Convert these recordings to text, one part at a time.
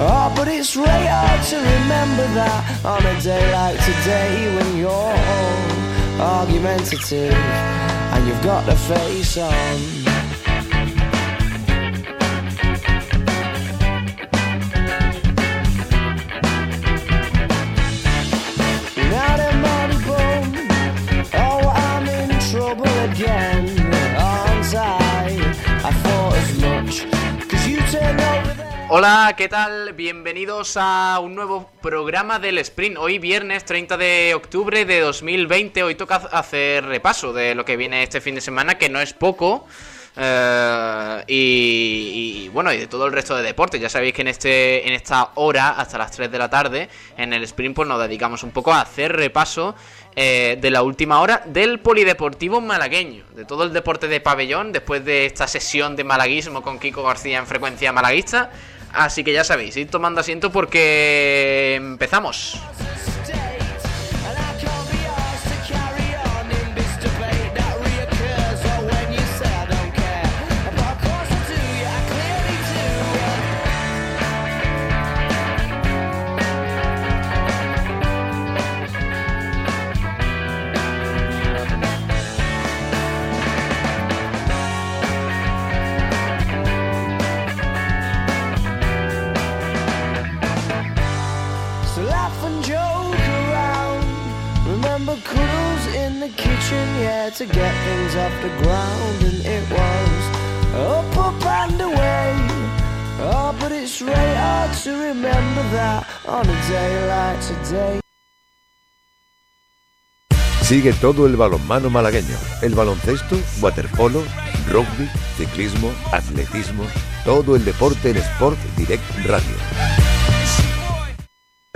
Oh, but it's really hard to remember that on a day like today when you're argumentative and you've got the face on. Hola, ¿qué tal? Bienvenidos a un nuevo programa del Sprint. Hoy viernes 30 de octubre de 2020. Hoy toca hacer repaso de lo que viene este fin de semana, que no es poco. Eh, y, y, bueno, y de todo el resto de deportes. Ya sabéis que en este en esta hora, hasta las 3 de la tarde, en el sprint, pues nos dedicamos un poco a hacer repaso eh, de la última hora del polideportivo malagueño. De todo el deporte de pabellón, después de esta sesión de malaguismo con Kiko García en frecuencia malaguista. Así que ya sabéis, id tomando asiento porque empezamos. Sigue todo el balonmano malagueño, el baloncesto, waterpolo, rugby, ciclismo, atletismo, todo el deporte en Sport Direct Radio.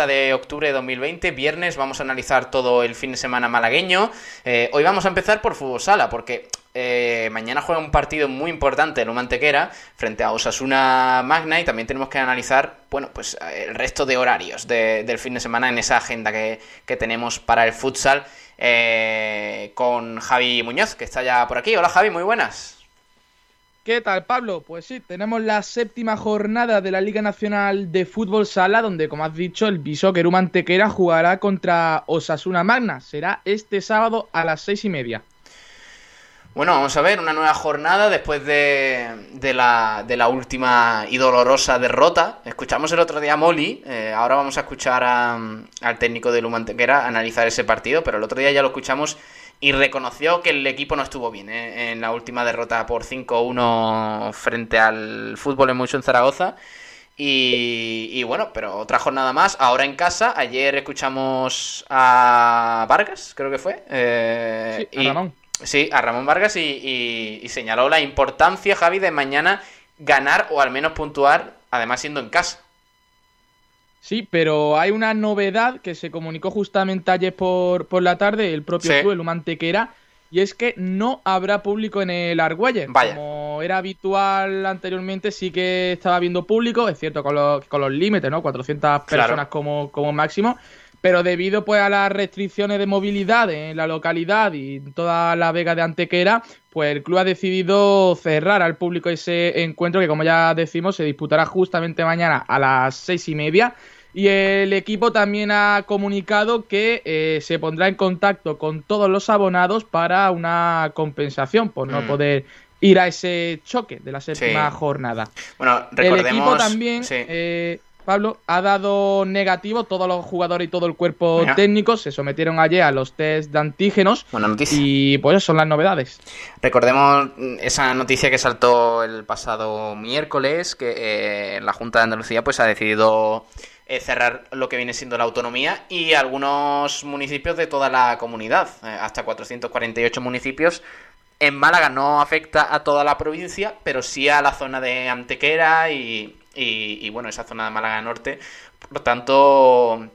de octubre de 2020, viernes, vamos a analizar todo el fin de semana malagueño. Eh, hoy vamos a empezar por fútbol sala, porque eh, mañana juega un partido muy importante en Mantequera frente a Osasuna Magna y también tenemos que analizar, bueno, pues el resto de horarios de- del fin de semana en esa agenda que, que tenemos para el futsal eh, con Javi Muñoz, que está ya por aquí. Hola Javi, muy buenas. ¿Qué tal, Pablo? Pues sí, tenemos la séptima jornada de la Liga Nacional de Fútbol Sala, donde, como has dicho, el Bishoker Mantequera jugará contra Osasuna Magna. Será este sábado a las seis y media. Bueno, vamos a ver, una nueva jornada después de, de la, de la última y dolorosa derrota. Escuchamos el otro día a Molly, eh, ahora vamos a escuchar a- al técnico de Lumantequera analizar ese partido, pero el otro día ya lo escuchamos y reconoció que el equipo no estuvo bien eh, en la última derrota por 5-1 frente al Fútbol en Mucho en Zaragoza. Y, y bueno, pero otra jornada más, ahora en casa. Ayer escuchamos a Vargas, creo que fue. eh, Sí, a y- Ramón. Sí, a Ramón Vargas y, y- y señaló la importancia, Javi, de mañana ganar o al menos puntuar, además siendo en casa. Sí, pero hay una novedad que se comunicó justamente ayer por, por la tarde, el propio Sí. club, el Mantequera, y es que no habrá público en el Argüelles. Como era habitual anteriormente, sí que estaba viendo público, es cierto, con los, con los límites, ¿no? 400 personas Claro. como, como máximo. Pero debido pues a las restricciones de movilidad en la localidad y en toda la vega de Antequera, pues el club ha decidido cerrar al público ese encuentro que como ya decimos se disputará justamente mañana a las seis y media. Y el equipo también ha comunicado que eh, se pondrá en contacto con todos los abonados para una compensación por no Mm. poder ir a ese choque de la séptima Sí. jornada. Bueno, El recordemos. equipo también, sí. eh, Pablo, ha dado negativo. Todos los jugadores y todo el cuerpo Mira. técnico se sometieron ayer a los test de antígenos. Buena noticia. Y pues son las novedades. Recordemos mm, esa noticia que saltó el pasado miércoles, que eh, la Junta de Andalucía pues ha decidido eh, cerrar lo que viene siendo la autonomía y algunos municipios de toda la comunidad, eh, hasta 448 municipios. En Málaga no afecta a toda la provincia, pero sí a la zona de Antequera y, y- bueno, esa zona de Málaga Norte. Por tanto,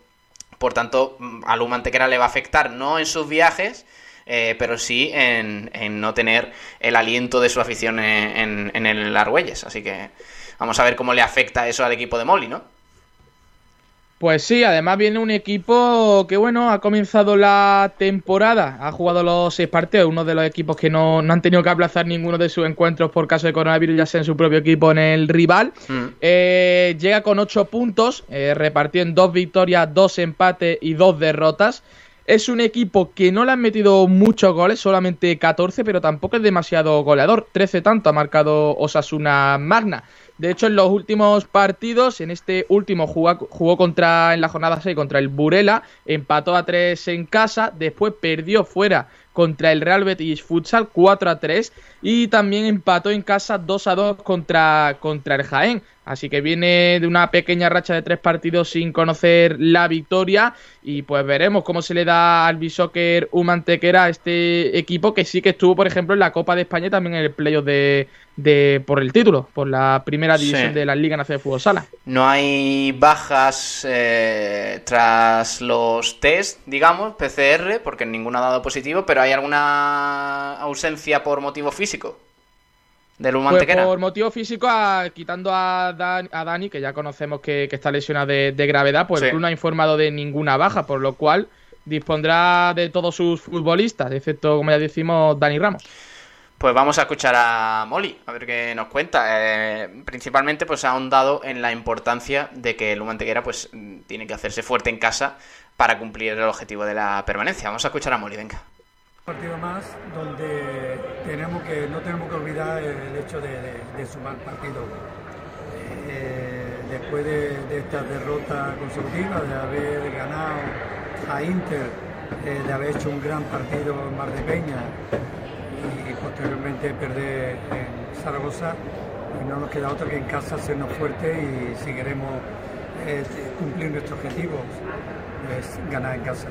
Por tanto, a Luma Antequera le va a afectar no en sus viajes, eh, pero sí en, no tener el aliento de su afición en, en el Argüelles. Así que vamos a ver cómo le afecta eso al equipo de Molly, ¿no? Pues sí, además viene un equipo que, bueno, ha comenzado la temporada, ha jugado los seis partidos, uno de los equipos que no, han tenido que aplazar ninguno de sus encuentros por caso de coronavirus, ya sea en su propio equipo en el rival. Mm. Eh, llega con ocho puntos, eh, repartido en dos victorias, dos empates y dos derrotas. Es un equipo que no le han metido muchos goles, solamente 14, pero tampoco es demasiado goleador. 13 tanto ha marcado Osasuna Magna. De hecho, en los últimos partidos, en este último jugó, contra, en la jornada 6 contra el Burela, empató a 3 en casa, después perdió fuera contra el Real Betis Futsal 4 a 3 y también empató en casa 2 a 2 contra, contra el Jaén. Así que viene de una pequeña racha de tres partidos sin conocer la victoria. Y pues veremos cómo se le da al Bishoker Humantequera a este equipo que sí que estuvo, por ejemplo, en la Copa de España y también en el playoff de, de, por el título, por la primera división de la Liga Nacional de Fútbol Sala. No hay bajas eh, tras los test, digamos, PCR, porque ninguno ha dado positivo, pero ¿hay alguna ausencia por motivo físico? Pues por motivo físico, quitando a, Dani, que ya conocemos que, está lesionado de, gravedad, pues el club no ha informado de ninguna baja, por lo cual dispondrá de todos sus futbolistas, excepto, como ya decimos, Dani Ramos. Pues vamos a escuchar a Molly, a ver qué nos cuenta. Eh, principalmente, pues ha ahondado en la importancia de que el Humanteguera pues tiene que hacerse fuerte en casa para cumplir el objetivo de la permanencia. Vamos a escuchar a Molly, venga partido más donde tenemos que, no tenemos que olvidar el hecho de, sumar partidos. Eh, después de, esta derrota consecutiva, de haber ganado a Inter, eh, de haber hecho un gran partido en Mar de Peña y, posteriormente perder en Zaragoza, pues no nos queda otra que en casa hacernos fuertes y si queremos eh, cumplir nuestro objetivo, es ganar en casa.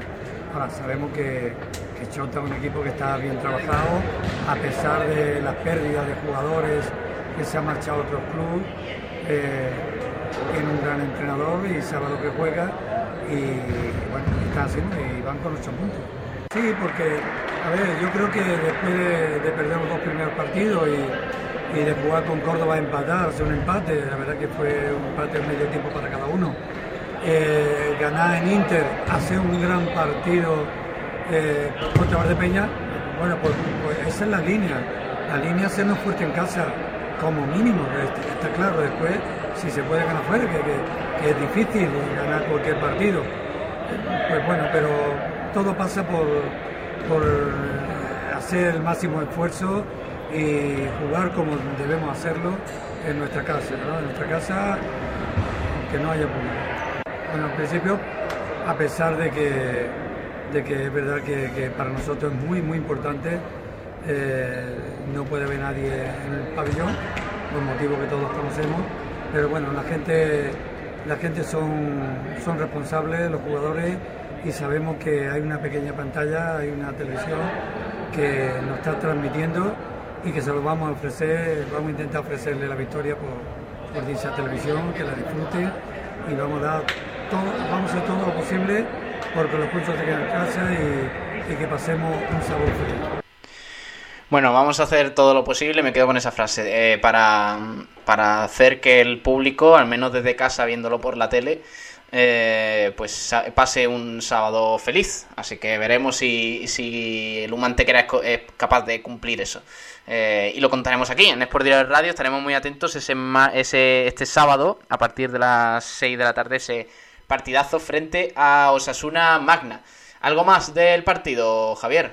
Ahora sabemos que, que Chota un equipo que está bien trabajado, a pesar de las pérdidas de jugadores que se han marchado a otros clubes. Eh, tiene un gran entrenador y sabe lo que juega y bueno, está haciendo y van con ocho puntos. Sí, porque, a ver, yo creo que después de, perder los dos primeros partidos y, de jugar con Córdoba a empatar, hacer un empate, la verdad que fue un empate de medio tiempo para cada uno eh, ganar en Inter, hacer un gran partido eh, contra Valdepeña, bueno, pues, pues, esa es la línea. La línea hacernos fuerte en casa, como mínimo, está, claro. Después, si se puede ganar fuera, que, es difícil ganar cualquier partido, pues bueno, pero todo pasa por, por hacer el máximo esfuerzo y jugar como debemos hacerlo en nuestra casa, En nuestra casa, que no haya público. Bueno, al principio, a pesar de que, de que es verdad que, para nosotros es muy, muy importante, eh, no puede haber nadie en el pabellón, por motivos que todos conocemos, pero bueno, la gente, la gente son, son responsables, los jugadores, y sabemos que hay una pequeña pantalla, hay una televisión que nos está transmitiendo y que se lo vamos a ofrecer, vamos a intentar ofrecerle la victoria por, por dicha televisión, que la disfrute y vamos a dar vamos a hacer todo lo posible porque los puntos se queden en casa y, que pasemos un sabor feliz. Bueno, vamos a hacer todo lo posible, me quedo con esa frase, eh, para, para hacer que el público, al menos desde casa viéndolo por la tele, eh, pues pase un sábado feliz. Así que veremos si, si el Humantequera es, capaz de cumplir eso. Eh, y lo contaremos aquí en Sport Direct Radio. Estaremos muy atentos ese, ese, este sábado a partir de las 6 de la tarde. Ese partidazo frente a Osasuna Magna. ¿Algo más del partido, Javier?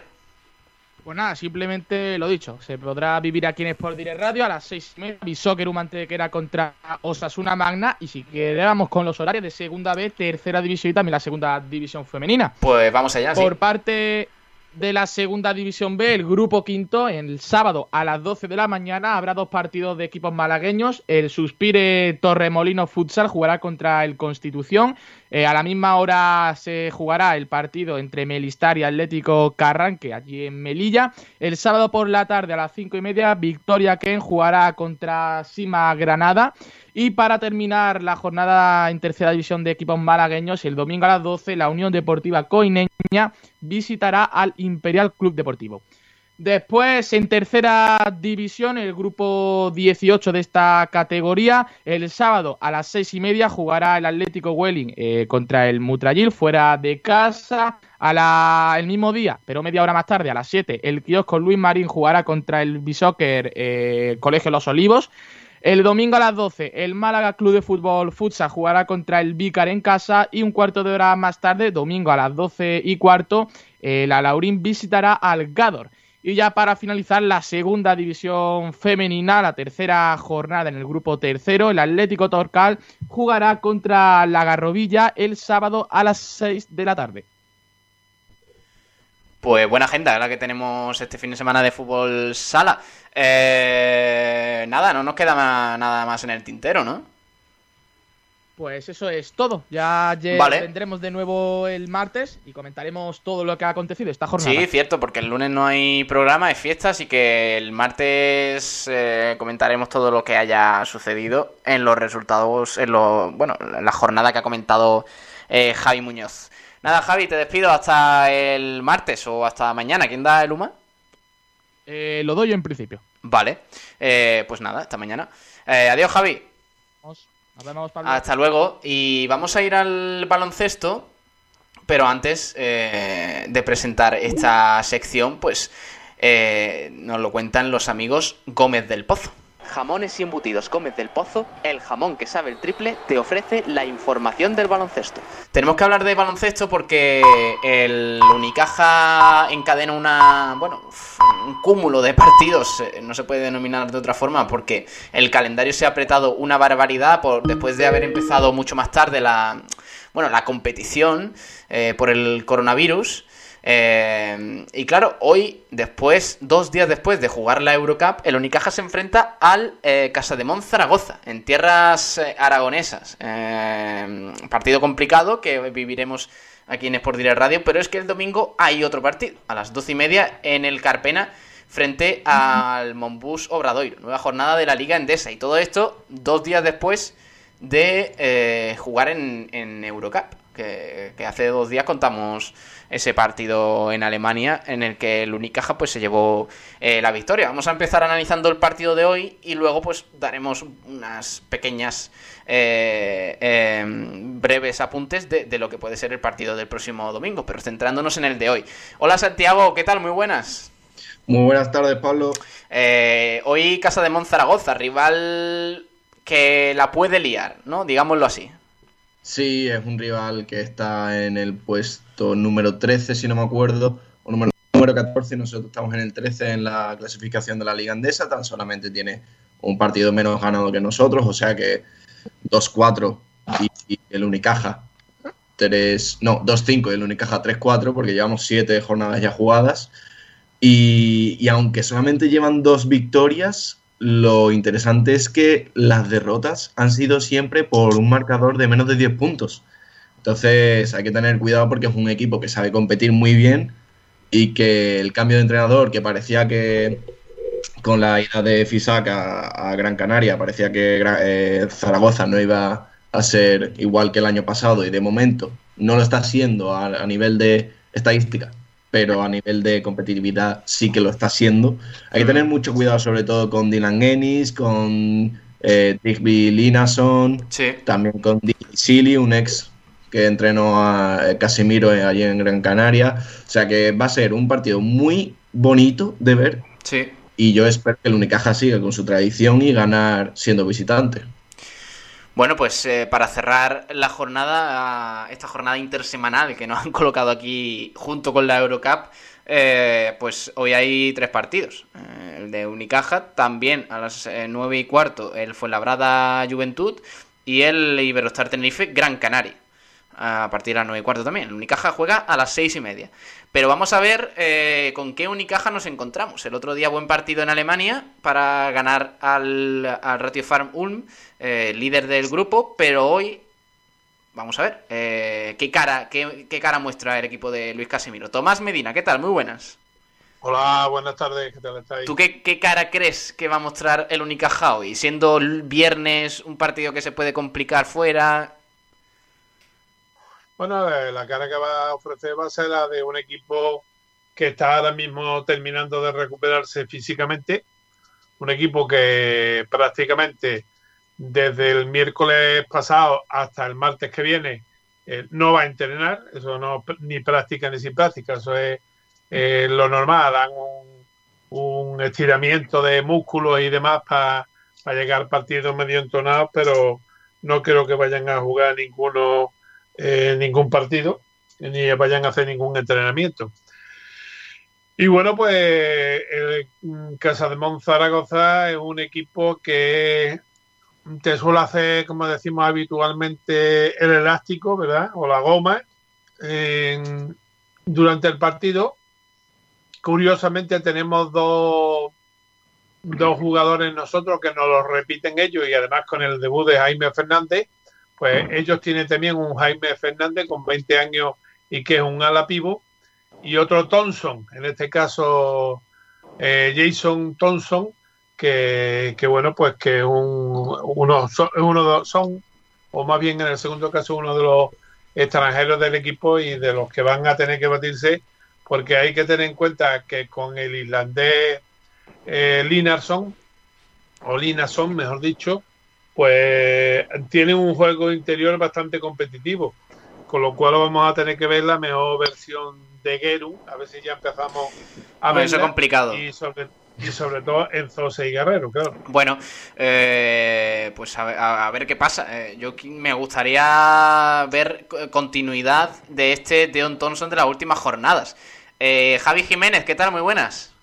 Pues nada, simplemente lo dicho, se podrá vivir aquí en Sport Direct Radio a las seis y media, Bishoker era contra Osasuna Magna y si quedáramos con los horarios de segunda B, tercera división y también la segunda división femenina. Pues vamos allá, Por parte de la segunda división B, el grupo quinto, el sábado a las 12 de la mañana habrá dos partidos de equipos malagueños. El Suspire Torremolino Futsal jugará contra el Constitución. Eh, a la misma hora se jugará el partido entre Melistar y Atlético Carranque, allí en Melilla. El sábado por la tarde a las cinco y media, Victoria Ken jugará contra Sima Granada. Y para terminar la jornada en tercera división de equipos malagueños, el domingo a las 12, la Unión Deportiva Coineña visitará al Imperial Club Deportivo. Después, en tercera división, el grupo 18 de esta categoría, el sábado a las seis y media jugará el Atlético Welling eh, contra el Mutrayil fuera de casa. El mismo día, pero media hora más tarde, a las 7, el kiosco Luis Marín jugará contra el Bishoker eh, Colegio Los Olivos. El domingo a las 12, el Málaga Club de Fútbol Futsa jugará contra el Vícar en casa y un cuarto de hora más tarde, domingo a las 12 y cuarto, el Alaurín visitará al Gador. Y ya para finalizar la segunda división femenina, la tercera jornada en el grupo tercero, el Atlético Torcal jugará contra la Garrovilla el sábado a las 6 de la tarde. Pues buena agenda la que tenemos este fin de semana de fútbol sala. Eh, nada, no nos queda nada más en el tintero, ¿no? Pues eso es todo. Ya vendremos de nuevo el martes y comentaremos todo lo que ha acontecido esta jornada. Sí, cierto, porque el lunes no hay programa, es fiesta, así que el martes eh, comentaremos todo lo que haya sucedido en los resultados, en lo, bueno, en la jornada que ha comentado eh, Javi Muñoz. Nada, Javi, te despido hasta el martes o hasta mañana. ¿Quién da el UMA? Eh, lo doy yo en principio. Vale, eh, pues nada, hasta mañana. Eh, adiós, Javi. Nos vemos, Hasta luego. Y vamos a ir al baloncesto. Pero antes de presentar esta sección, pues nos lo cuentan los amigos Gómez del Pozo. Jamones y embutidos Gómez del Pozo, el jamón que sabe el triple, te ofrece la información del baloncesto. Tenemos que hablar de baloncesto porque el Unicaja encadena una, bueno, un cúmulo de partidos, eh, no se puede denominar de otra forma porque el calendario se ha apretado una barbaridad por, después de haber empezado mucho más tarde la, bueno, la competición eh, por el coronavirus. Eh, y claro, hoy, después, dos días después de jugar la Eurocup, el Unicaja se enfrenta al eh, Casa de Zaragoza, en tierras eh, aragonesas. partido complicado que viviremos aquí en Sport Direct Radio, pero es que el domingo hay otro partido, a las doce y media, en el Carpena, frente al Monbus Obradoiro. Nueva jornada de la Liga Endesa. Y todo esto dos días después de jugar en, en Eurocup, que, que hace dos días contamos ese partido en Alemania en el que el Unicaja pues se llevó eh, la victoria. Vamos a empezar analizando el partido de hoy y luego pues daremos unas pequeñas eh, em, breves apuntes de, de, lo que puede ser el partido del próximo domingo, pero centrándonos en el de hoy. Hola Santiago, ¿qué tal? Muy buenas. Muy buenas tardes, Pablo. Eh, hoy Casa de Monzaragoza, rival que la puede liar, ¿no? Digámoslo así. Sí, es un rival que está en el puesto número 13, si no me acuerdo, o número, número 14. Nosotros estamos en el 13 en la clasificación de la Liga Andesa. Tan solamente tiene un partido menos ganado que nosotros, o sea que 2-4 y, el Unicaja 3, no, 2-5 y el Unicaja 3-4 porque llevamos 7 jornadas ya jugadas. Y, y, aunque solamente llevan dos victorias, lo interesante es que las derrotas han sido siempre por un marcador de menos de 10 puntos. Entonces hay que tener cuidado porque es un equipo que sabe competir muy bien y que el cambio de entrenador, que parecía que con la ida de Fisac a, Gran Canaria, parecía que eh, Zaragoza no iba a ser igual que el año pasado y de momento no lo está siendo a nivel de estadística pero a nivel de competitividad sí que lo está haciendo. Hay que tener mucho cuidado sobre todo con Dylan Ennis, con eh, Digby Linason, también con Digby Silly, un ex que entrenó a eh, Casemiro allí en Gran Canaria. O sea que va a ser un partido muy bonito de ver. Sí. Y yo espero que el Unicaja siga con su tradición y ganar siendo visitante. Bueno, pues eh, para cerrar la jornada, esta jornada intersemanal que nos han colocado aquí junto con la Eurocup, eh, pues hoy hay tres partidos. Eh, el de Unicaja, también a las nueve y cuarto, el Fuenlabrada Juventud y el Iberostar Tenerife Gran Canaria. A partir de las 9 y cuarto también. El Unicaja juega a las 6 y media. Pero vamos a ver eh, con qué Unicaja nos encontramos. El otro día buen partido en Alemania para ganar al, al Ratio Farm Ulm, eh, líder del grupo, pero hoy vamos a ver eh, qué cara qué, qué cara muestra el equipo de Luis Casimiro. Tomás Medina, ¿qué tal? Muy buenas. Hola, buenas tardes, ¿qué tal estáis? ¿Tú qué, qué, cara crees que va a mostrar el Unicaja hoy? Siendo viernes un partido que se puede complicar fuera. Bueno, la cara que va a ofrecer va a ser la de un equipo que está ahora mismo terminando de recuperarse físicamente. Un equipo que prácticamente desde el miércoles pasado hasta el martes que viene eh, no va a entrenar. Eso no ni práctica ni sin práctica. Eso es eh, lo normal, dan un, un, estiramiento de músculos y demás para pa llegar al partido medio entonados, pero no creo que vayan a jugar ninguno eh, ningún partido ni vayan a hacer ningún entrenamiento. Y bueno, pues el Casa de Monzaragoza es un equipo que te suele hacer, como decimos habitualmente, el elástico, ¿verdad? O la goma durante el partido Curiosamente tenemos dos, dos jugadores nosotros que nos lo repiten ellos y además con el debut de Jaime Fernández, pues ellos tienen también un Jaime Fernández con 20 años y que es un ala pivo y otro Thompson, en este caso eh, Jason Thompson, que, que, bueno, pues que un, uno, son, son, o más bien en el segundo caso, uno de los extranjeros del equipo y de los que van a tener que batirse porque hay que tener en cuenta que con el islandés eh, Linarson, o Linarson, mejor dicho, pues tiene un juego interior bastante competitivo, con lo cual vamos a tener que ver la mejor versión de Geru, a ver si ya empezamos a ver. Eso es complicado. Y sobre, y sobre todo en Zose y Guerrero, claro. Bueno, eh, pues a ver, a ver, qué pasa. Eh, yo me gustaría ver continuidad de este Deon Thompson de las últimas jornadas. Eh, Javi Jiménez, ¿qué tal? Muy buenas.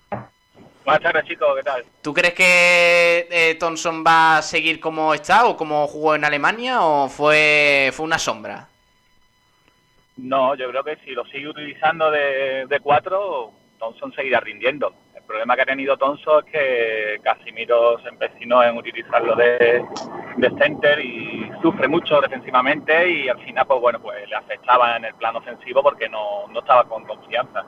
Buenas tardes, chicos, ¿qué tal? ¿Tú crees que eh, Thompson va a seguir como está o como jugó en Alemania o fue, fue una sombra? No, yo creo que si lo sigue utilizando de, de cuatro, Thompson seguirá rindiendo. El problema que ha tenido Thompson es que Casimiro se empecinó en utilizarlo de, de center y sufre mucho defensivamente y al final, pues bueno, pues le afectaba en el plano ofensivo porque no, no estaba con confianza.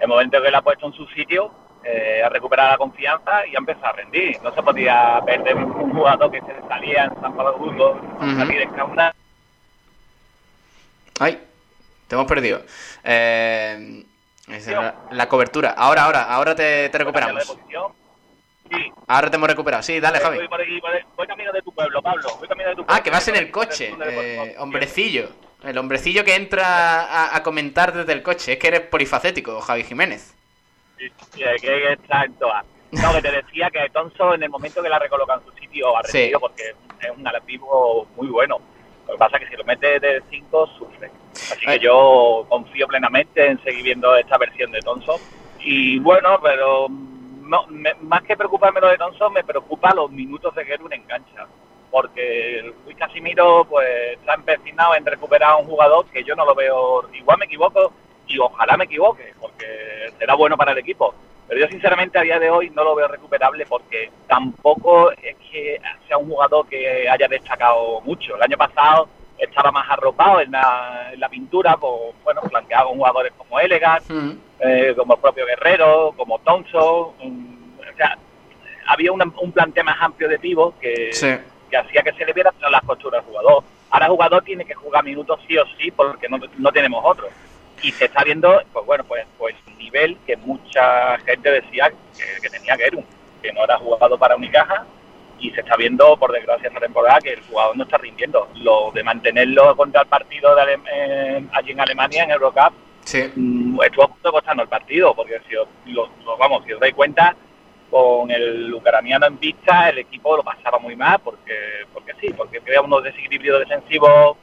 El momento que le ha puesto en su sitio, eh, ha recuperado la confianza y ha empezado a rendir. No se podía perder un jugador que se salía en San Pablo Burgos, uh -huh. salir en Cauna. Ay, te hemos perdido. Eh, la, la, cobertura. Ahora, ahora, ahora te, te recuperamos. Sí. Ahora te hemos recuperado. Sí, dale, Javi. Voy, por aquí, voy, voy, camino de tu pueblo, Pablo. Voy camino de tu pueblo. Ah, que vas en el coche. Eh, hombrecillo. El hombrecillo que entra a, a, comentar desde el coche. Es que eres polifacético, Javi Jiménez. Sí, que está en todas. No, que te decía que Tonso en el momento que la recoloca en su sitio ha sí. porque es un alativo muy bueno. Lo que pasa es que si lo mete de 5 sufre. Así que yo confío plenamente en seguir viendo esta versión de Tonso. Y bueno, pero no, me, más que preocuparme lo de Thompson, me preocupa los minutos de Gerun en cancha. Porque Luis Casimiro pues está empecinado en recuperar a un jugador que yo no lo veo, igual me equivoco y ojalá me equivoque, porque será bueno para el equipo. Pero yo sinceramente a día de hoy no lo veo recuperable porque tampoco es que sea un jugador que haya destacado mucho. El año pasado estaba más arropado en la, en la pintura, pues, bueno, flanqueado con jugadores como Elegant, mm. eh, como el propio Guerrero, como Thompson. Um, o sea, había una, un planteo más amplio de pivos que, sí. que hacía que se le viera las costuras al jugador. Ahora el jugador tiene que jugar minutos sí o sí porque no, no tenemos otro. Y se está viendo, pues bueno, pues, pues el nivel que mucha gente decía que, que tenía Gerun, que no era jugado para Unicaja y se está viendo, por desgracia, esta temporada que el jugador no está rindiendo. Lo de mantenerlo contra el partido de Ale eh, allí en Alemania, en Eurocup, sí. mmm, estuvo a punto de costando el partido, porque si os, lo, vamos, si os dais cuenta, con el ucraniano en vista, el equipo lo pasaba muy mal, porque porque sí, porque crea unos desequilibrios defensivos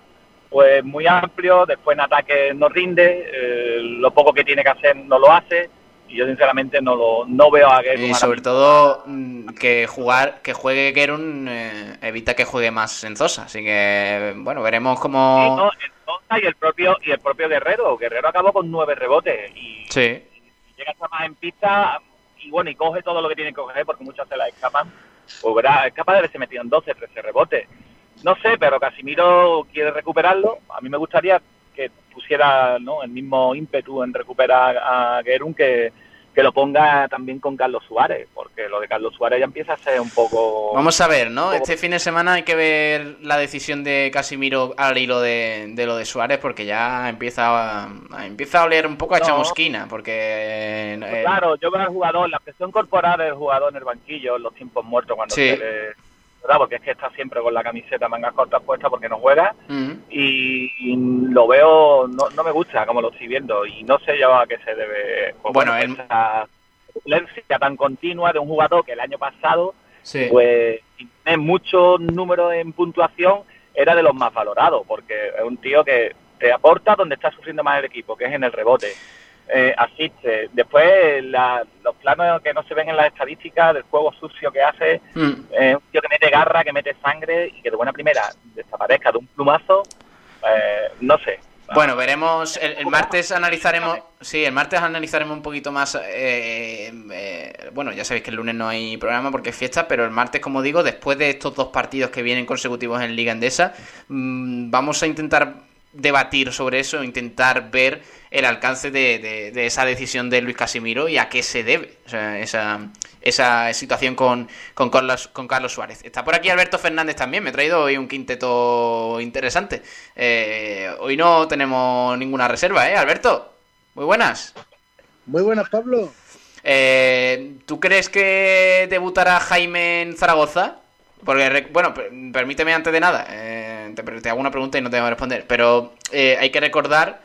pues muy amplios, después en ataque no rinde, eh, lo poco que tiene que hacer no lo hace, Y yo sinceramente no lo no veo a Gerun. Y sobre todo mm, que jugar que juegue Gerun eh, evita que juegue más en Zosa. Así que, bueno, veremos cómo... no, en Zosa y el propio y el propio Guerrero. Guerrero acabó con nueve rebotes. Y, sí. y llega hasta más en pista y bueno, y coge todo lo que tiene que coger porque muchas se la escapan. Pues verá, es capaz de haberse metido en 12, 13 rebotes. No sé, pero Casimiro quiere recuperarlo. A mí me gustaría que pusiera ¿no? el mismo ímpetu en recuperar a Gerun que, que lo ponga también con Carlos Suárez, porque lo de Carlos Suárez ya empieza a ser un poco... Vamos a ver, ¿no? Este fin de semana hay que ver la decisión de Casimiro al hilo de, de lo de Suárez, porque ya empieza a, empieza a oler un poco a No. chamusquina, porque... Pues eh, claro, yo veo al jugador, la presión corporal del jugador en el banquillo, en los tiempos muertos, cuando Sí. se le- ¿verdad? Porque es que está siempre con la camiseta mangas cortas puesta porque no juega mm. y, y lo veo, no, no me gusta como lo estoy viendo y no sé yo a qué se debe pues, Bueno, bueno, el- esa suplencia tan continua de un jugador que el año pasado Sí. pues sin tener muchos números en puntuación era de los más valorados porque es un tío que te aporta donde está sufriendo más el equipo que es en el rebote eh, asiste después la- los planos que no se ven en las estadísticas del juego sucio que hace Mm. eh, un tío que mete garra que mete sangre y que de buena primera desaparezca de un plumazo eh, no sé Bueno, veremos. El, el martes analizaremos. Sí, el martes analizaremos un poquito más. eh, eh, bueno, ya sabéis que el lunes no hay programa porque es fiesta, pero el martes, como digo, después de estos dos partidos que vienen consecutivos en Liga Endesa, mm, vamos a intentar debatir sobre eso, intentar ver el alcance de, de- de esa decisión de Luis Casimiro y a qué se debe o sea, esa, esa situación con, con, Carlos, con Carlos Suárez. Está por aquí Alberto Fernández también, me he traído hoy un quinteto interesante. Eh, hoy no tenemos ninguna reserva, ¿eh, Alberto? Muy buenas. Muy buenas, Pablo. Eh, ¿Tú crees que debutará Jaime en Zaragoza? Porque, bueno, per- permíteme antes de nada, eh, te, te hago una pregunta y no te voy a responder, pero eh, hay que recordar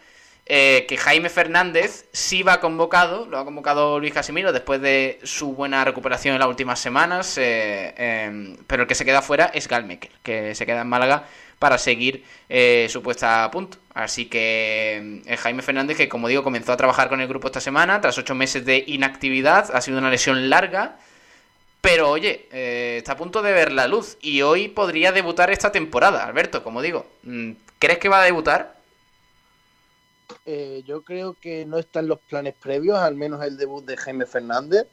eh, que Jaime Fernández sí va convocado, lo ha convocado Luis Casimiro después de su buena recuperación en las últimas semanas, eh, eh, pero el que se queda fuera es Galmecker, que se queda en Málaga para seguir eh, su puesta a punto. Así que eh, Jaime Fernández, que como digo, comenzó a trabajar con el grupo esta semana, tras ocho meses de inactividad, ha sido una lesión larga, pero oye, eh, está a punto de ver la luz y hoy podría debutar esta temporada, Alberto, como digo. mm, ¿Crees que va a debutar? Eh, yo creo que no están los planes previos, al menos el debut de Jaime Fernández.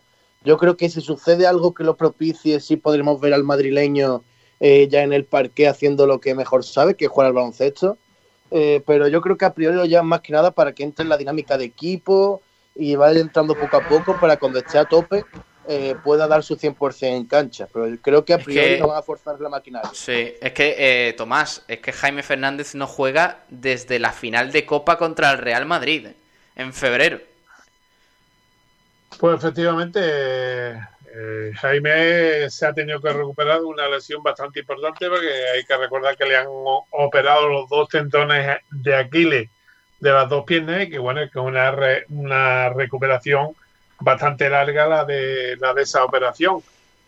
Yo creo que si sucede algo que lo propicie, sí podremos ver al madrileño eh, ya en el parque haciendo lo que mejor sabe, que es jugar al baloncesto. Eh, pero yo creo que a priori lo llevan más que nada para que entre en la dinámica de equipo y vaya entrando poco a poco para cuando esté a tope eh, pueda dar su 100% en cancha. Pero creo que a Es priori que- no van a forzar la maquinaria. Sí, es que, eh, Tomás, es que Jaime Fernández no juega desde la final de Copa contra el Real Madrid, eh, en febrero. Pues efectivamente, eh, Jaime se ha tenido que recuperar de una lesión bastante importante porque hay que recordar que le han operado los dos tendones de Aquiles de las dos piernas y que bueno, que es una, re- una recuperación bastante larga la de, la de esa operación.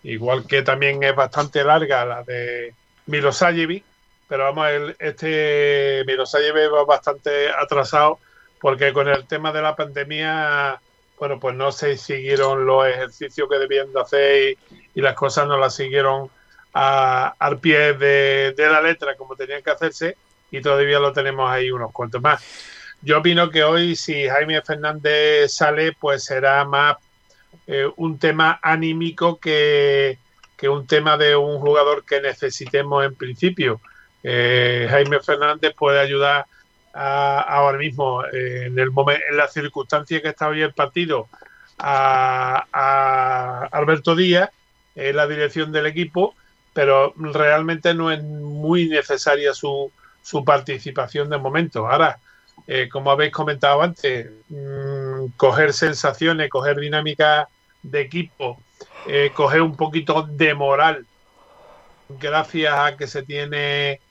Igual que también es bastante larga la de Milosayevic, pero vamos, el, este Milosayevic va bastante atrasado porque con el tema de la pandemia bueno, pues no se siguieron los ejercicios que debían de hacer y, las cosas no las siguieron a- al pie de la letra como tenían que hacerse y todavía lo tenemos ahí unos cuantos más. Yo opino que hoy si Jaime Fernández sale, pues será más eh, un tema anímico que, que un tema de un jugador que necesitemos en principio. Eh, Jaime Fernández puede ayudar a- ahora mismo eh, en el momento, en las circunstancias que está hoy el partido a, a Alberto Díaz en la dirección del equipo, pero realmente no es muy necesaria su, su participación de momento. Ahora, eh, como habéis comentado antes, mm, coger sensaciones, coger dinámica de equipo, eh, coger un poquito de moral, gracias a que se tiene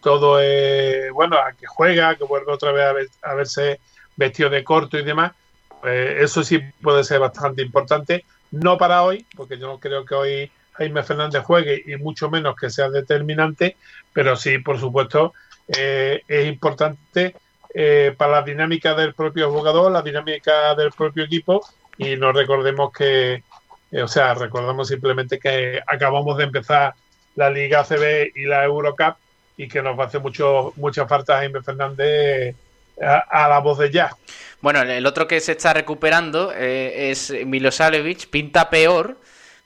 todo, eh, bueno, a que juega, que vuelve otra vez a, ver- a verse vestido de corto y demás, pues eso sí puede ser bastante importante. No para hoy, porque yo no creo que hoy Jaime Fernández juegue y mucho menos que sea determinante, pero sí, por supuesto, es importante eh, para la dinámica del propio jugador, la dinámica del propio equipo y no recordemos que, eh, o sea, recordamos simplemente que acabamos de empezar la Liga CB y la Eurocup y que nos va a hacer mucho, mucha falta Jaime Fernández a, la voz de ya. Bueno, el otro que se está recuperando eh, es Milosevic, pinta peor,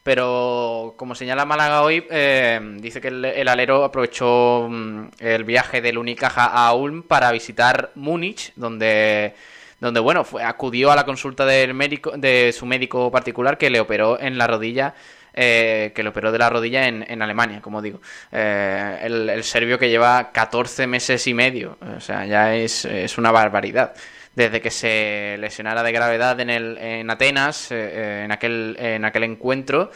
pero como señala Málaga hoy, eh, dice que el, alero aprovechó mm, el viaje del Unicaja a Ulm para visitar Múnich, donde donde bueno, fue, acudió a la consulta del médico, de su médico particular que le operó en la rodilla eh, que le operó de la rodilla en, Alemania, como digo. Eh, el, serbio que lleva 14 meses y medio, o sea, ya es, una barbaridad. Desde que se lesionara de gravedad en, el, en Atenas, eh, en, aquel, en aquel encuentro,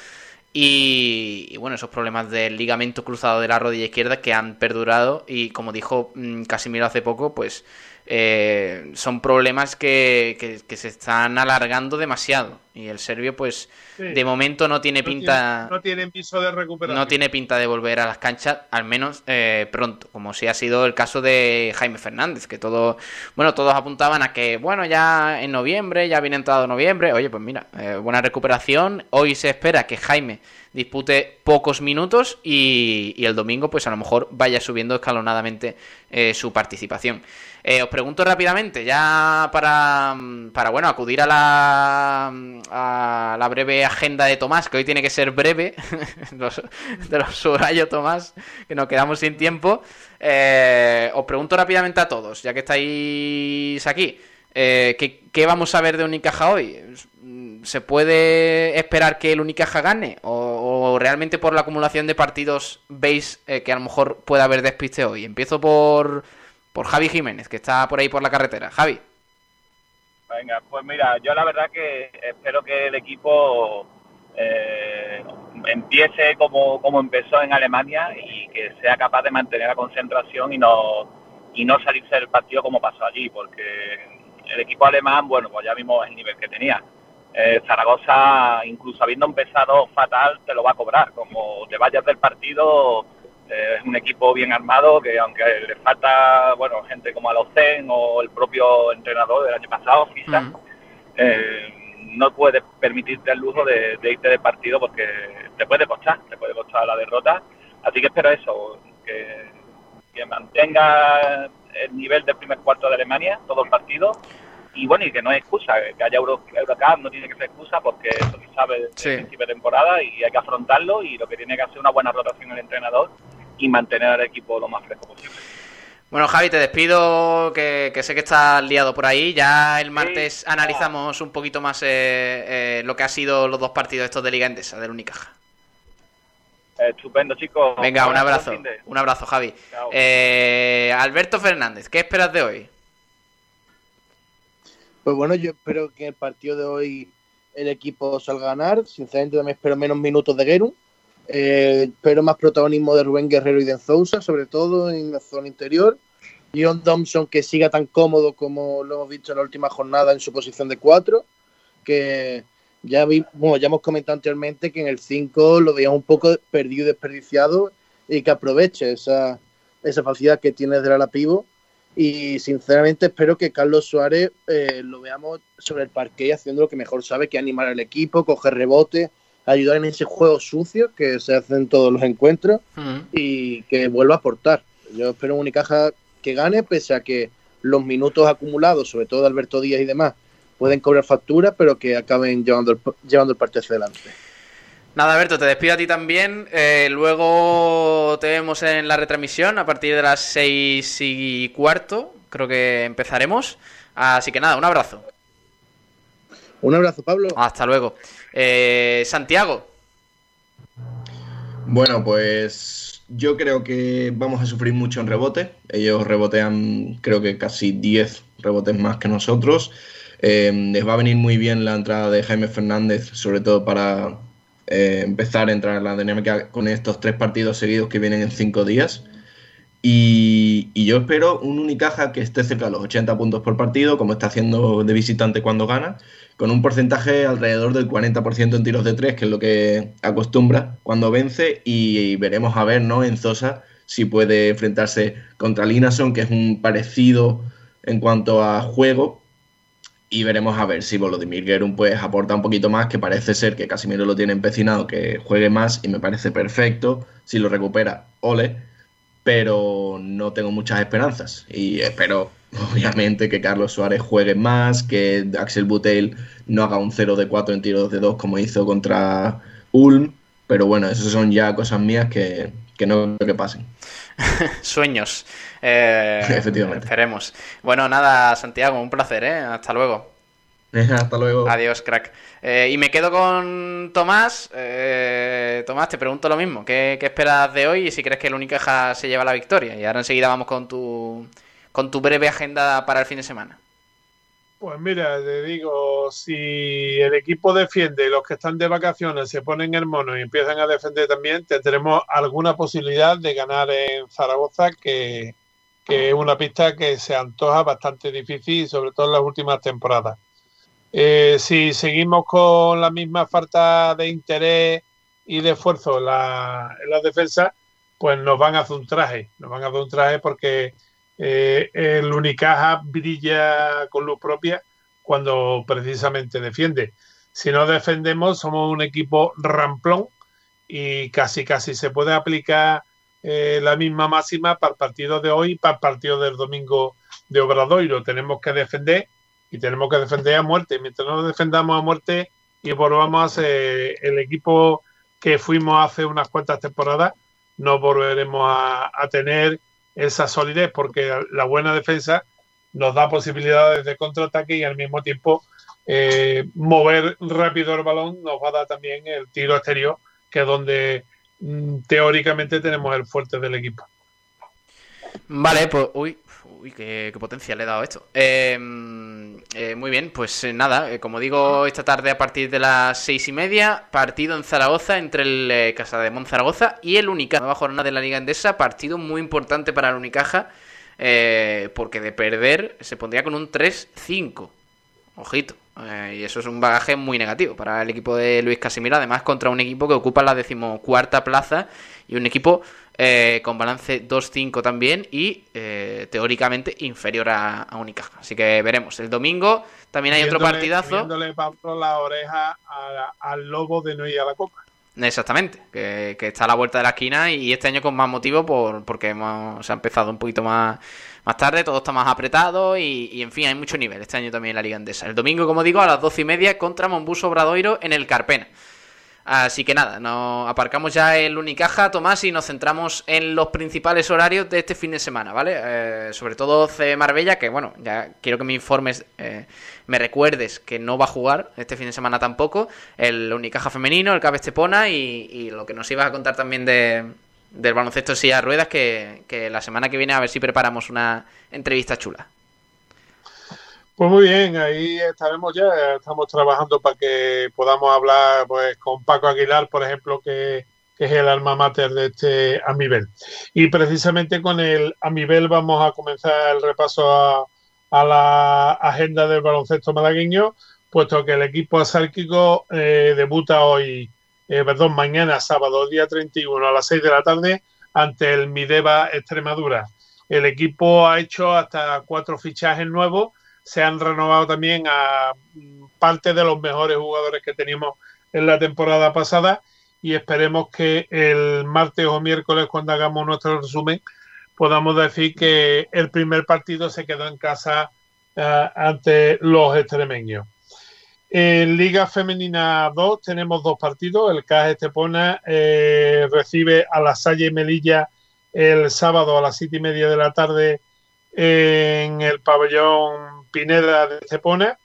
y, bueno, esos problemas del ligamento cruzado de la rodilla izquierda que han perdurado y como dijo mm, Casimiro hace poco, pues eh, son problemas que, que, se están alargando demasiado. Y el serbio, pues, de momento no tiene pinta. no tiene piso de recuperación. No tiene pinta de volver a las canchas, al menos eh, pronto, como si ha sido el caso de Jaime Fernández, que todo, bueno, todos apuntaban a que, bueno, ya en noviembre, ya viene entrado noviembre. Oye, pues mira, eh, buena recuperación. Hoy se espera que Jaime dispute pocos minutos y, y, el domingo, pues a lo mejor vaya subiendo escalonadamente su participación. Eh, os pregunto rápidamente, ya para, para bueno, acudir a la, a la breve agenda de Tomás, que hoy tiene que ser breve, de los subrayos Tomás, que nos quedamos sin tiempo. Eh, os pregunto rápidamente a todos, ya que estáis aquí, eh, ¿qué, vamos a ver de Unicaja hoy? ¿Se puede esperar que el Unicaja gane? ¿O, realmente por la acumulación de partidos veis que a lo mejor puede haber despiste hoy? Empiezo por por Javi Jiménez, que está por ahí por la carretera. Javi. Venga, pues mira, yo la verdad que espero que el equipo eh, empiece como, como empezó en Alemania y que sea capaz de mantener la concentración y no, y no salirse del partido como pasó allí, porque el equipo alemán, bueno, pues ya vimos el nivel que tenía. Eh, Zaragoza, incluso habiendo empezado fatal, te lo va a cobrar. Como te vayas del partido, eh, es un equipo bien armado que aunque le falta bueno gente como Alocen o el propio entrenador del año pasado, Fisa, eh, no puedes permitirte el lujo de, irte de partido porque te puede costar, te puede costar la derrota. Así que espero eso, que, mantenga el nivel del primer cuarto de Alemania, todo el partido, y bueno, y que no es excusa, que haya Euro, Eurocup no tiene que ser excusa porque eso se sabe desde principio de temporada y hay que afrontarlo y lo que tiene que hacer una buena rotación el entrenador y mantener al equipo lo más fresco posible. Bueno, Javi, te despido, que, sé que estás liado por ahí. Ya el martes analizamos un poquito más eh, eh, lo que ha sido los dos partidos estos de Liga Endesa, del Unicaja. Estupendo, chicos. Venga, un abrazo. Un abrazo, Javi. Eh, Alberto Fernández, ¿qué esperas de hoy? Pues bueno, yo espero que el partido de hoy el equipo salga a ganar. Sinceramente, también espero menos minutos de Geru eh, pero más protagonismo de Rubén Guerrero y de Sousa, sobre todo en la zona interior. John Thompson que siga tan cómodo como lo hemos visto en la última jornada en su posición de 4, que ya, vi, hemos comentado anteriormente que en el 5 lo veíamos un poco perdido y desperdiciado y que aproveche esa, facilidad que tiene de la pivo. Y sinceramente espero que Carlos Suárez eh, lo veamos sobre el parque haciendo lo que mejor sabe, que animar al equipo, coger rebote, ayudar en ese juego sucio que se hace en todos los encuentros y que vuelva a aportar. Yo espero un Unicaja que gane, pese a que los minutos acumulados, sobre todo de Alberto Díaz y demás, pueden cobrar factura, pero que acaben llevando el, llevando el partido hacia adelante. Nada, Alberto, te despido a ti también. Eh, luego te vemos en la retransmisión a partir de las seis y cuarto. Creo que empezaremos. Así que nada, un abrazo. Un abrazo, Pablo. Hasta luego. Eh, Santiago. Bueno, pues yo creo que vamos a sufrir mucho en rebote. Ellos rebotean, creo que casi 10 rebotes más que nosotros. Eh, les va a venir muy bien la entrada de Jaime Fernández, sobre todo para eh, empezar a entrar en la dinámica con estos tres partidos seguidos que vienen en cinco días. Y, y, yo espero un Unicaja que esté cerca de los 80 puntos por partido, como está haciendo de visitante cuando gana, con un porcentaje alrededor del 40% en tiros de tres, que es lo que acostumbra cuando vence, y, veremos a ver, ¿no? En Zosa si puede enfrentarse contra Linason, que es un parecido en cuanto a juego, y veremos a ver si Volodymyr Gerun pues aporta un poquito más, que parece ser que Casimiro lo tiene empecinado, que juegue más y me parece perfecto. Si lo recupera, ole, pero no tengo muchas esperanzas y espero obviamente que Carlos Suárez juegue más, que Axel Butel no haga un 0 de 4 en tiros de 2 como hizo contra Ulm, pero bueno, esas son ya cosas mías que, que no creo que pasen. Sueños. Eh, Efectivamente. Esperemos. Bueno, nada, Santiago, un placer, ¿eh? Hasta luego. Hasta luego. Adiós, crack. Eh, y me quedo con Tomás. Eh, Tomás, te pregunto lo mismo. ¿Qué, ¿Qué, esperas de hoy y si crees que el Unicaja se lleva la victoria? Y ahora enseguida vamos con tu, con tu breve agenda para el fin de semana. Pues mira, te digo, si el equipo defiende y los que están de vacaciones se ponen el mono y empiezan a defender también, tendremos alguna posibilidad de ganar en Zaragoza, que, que es una pista que se antoja bastante difícil, sobre todo en las últimas temporadas. Eh, si seguimos con la misma falta de interés y de esfuerzo en la, en la defensa, pues nos van a hacer un traje, nos van a hacer un traje porque eh, el Unicaja brilla con luz propia cuando precisamente defiende. Si no defendemos, somos un equipo ramplón y casi casi se puede aplicar eh, la misma máxima para el partido de hoy y para el partido del domingo de Obradoiro. Tenemos que defender y tenemos que defender a muerte. Mientras no defendamos a muerte y volvamos a ser el equipo que fuimos hace unas cuantas temporadas, no volveremos a, tener esa solidez porque la buena defensa nos da posibilidades de contraataque y al mismo tiempo eh, mover rápido el balón nos va a dar también el tiro exterior, que es donde mm, teóricamente tenemos el fuerte del equipo. Vale, pues uy, uy qué, potencia le he dado esto. Eh, eh, muy bien, pues eh, nada, eh, como digo, esta tarde a partir de las seis y media, partido en Zaragoza entre el Casa de Zaragoza y el Unicaja, nueva jornada de la Liga Endesa, partido muy importante para el Unicaja, porque de perder se pondría con un 3-5, ojito, eh, y eso es un bagaje muy negativo para el equipo de Luis Casimiro, además contra un equipo que ocupa la decimocuarta plaza y un equipo eh, con balance 2-5 también y eh, teóricamente inferior a, a, Unicaja. Así que veremos. El domingo también hay viéndole, otro partidazo. Pablo la oreja al lobo de no ir a la copa. Exactamente, que, que, está a la vuelta de la esquina y este año con más motivo por, porque hemos, se ha empezado un poquito más, más tarde, todo está más apretado y, en fin, hay mucho nivel este año también en la Liga Andesa. El domingo, como digo, a las doce y media contra Monbuso Obradoiro en el Carpena. Así que nada, nos aparcamos ya el Unicaja, Tomás, y nos centramos en los principales horarios de este fin de semana, ¿vale? Eh, sobre todo C Marbella, que bueno, ya quiero que me informes, eh, me recuerdes que no va a jugar este fin de semana tampoco, el Unicaja femenino, el Cabe Estepona y lo que nos ibas a contar también de, del baloncesto silla ruedas, que, que la semana que viene a ver si preparamos una entrevista chula. Pues muy bien, ahí estaremos ya, estamos trabajando para que podamos hablar pues con Paco Aguilar, por ejemplo, que, que es el alma mater de este Amibel. Y precisamente con el Amibel vamos a comenzar el repaso a, a la agenda del baloncesto malagueño, puesto que el equipo asárquico eh, debuta hoy, eh, perdón, mañana sábado, día 31 a las 6 de la tarde, ante el Mideva Extremadura. El equipo ha hecho hasta cuatro fichajes nuevos se han renovado también a parte de los mejores jugadores que teníamos en la temporada pasada y esperemos que el martes o miércoles cuando hagamos nuestro resumen podamos decir que el primer partido se quedó en casa uh, ante los extremeños. En Liga Femenina 2 tenemos dos partidos. El CAS Estepona eh, recibe a la Salle Melilla el sábado a las siete y media de la tarde en el pabellón Pineda de Cepona.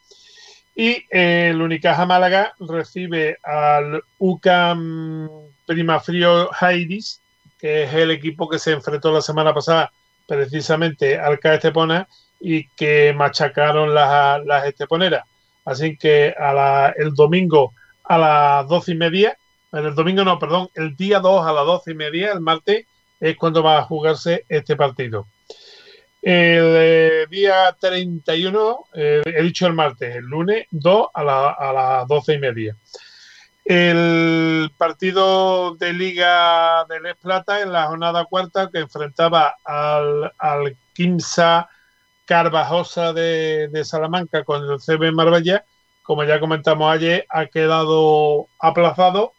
Y el Unicaja Málaga recibe al UCAM Primafrío Jairis, que es el equipo que se enfrentó la semana pasada precisamente al CAE Estepona y que machacaron las, las esteponeras. Así que el domingo a las doce y media, el domingo no, perdón, el día 2 a las doce y media, el martes, es cuando va a jugarse este partido. El eh, día 31, eh, he dicho el martes, el lunes 2 a, la, a las 12 y media. El partido de Liga de Les Plata en la jornada cuarta que enfrentaba al, al Quimsa Carvajosa de, Salamanca con el CB Marbella, como ya comentamos ayer, ha quedado aplazado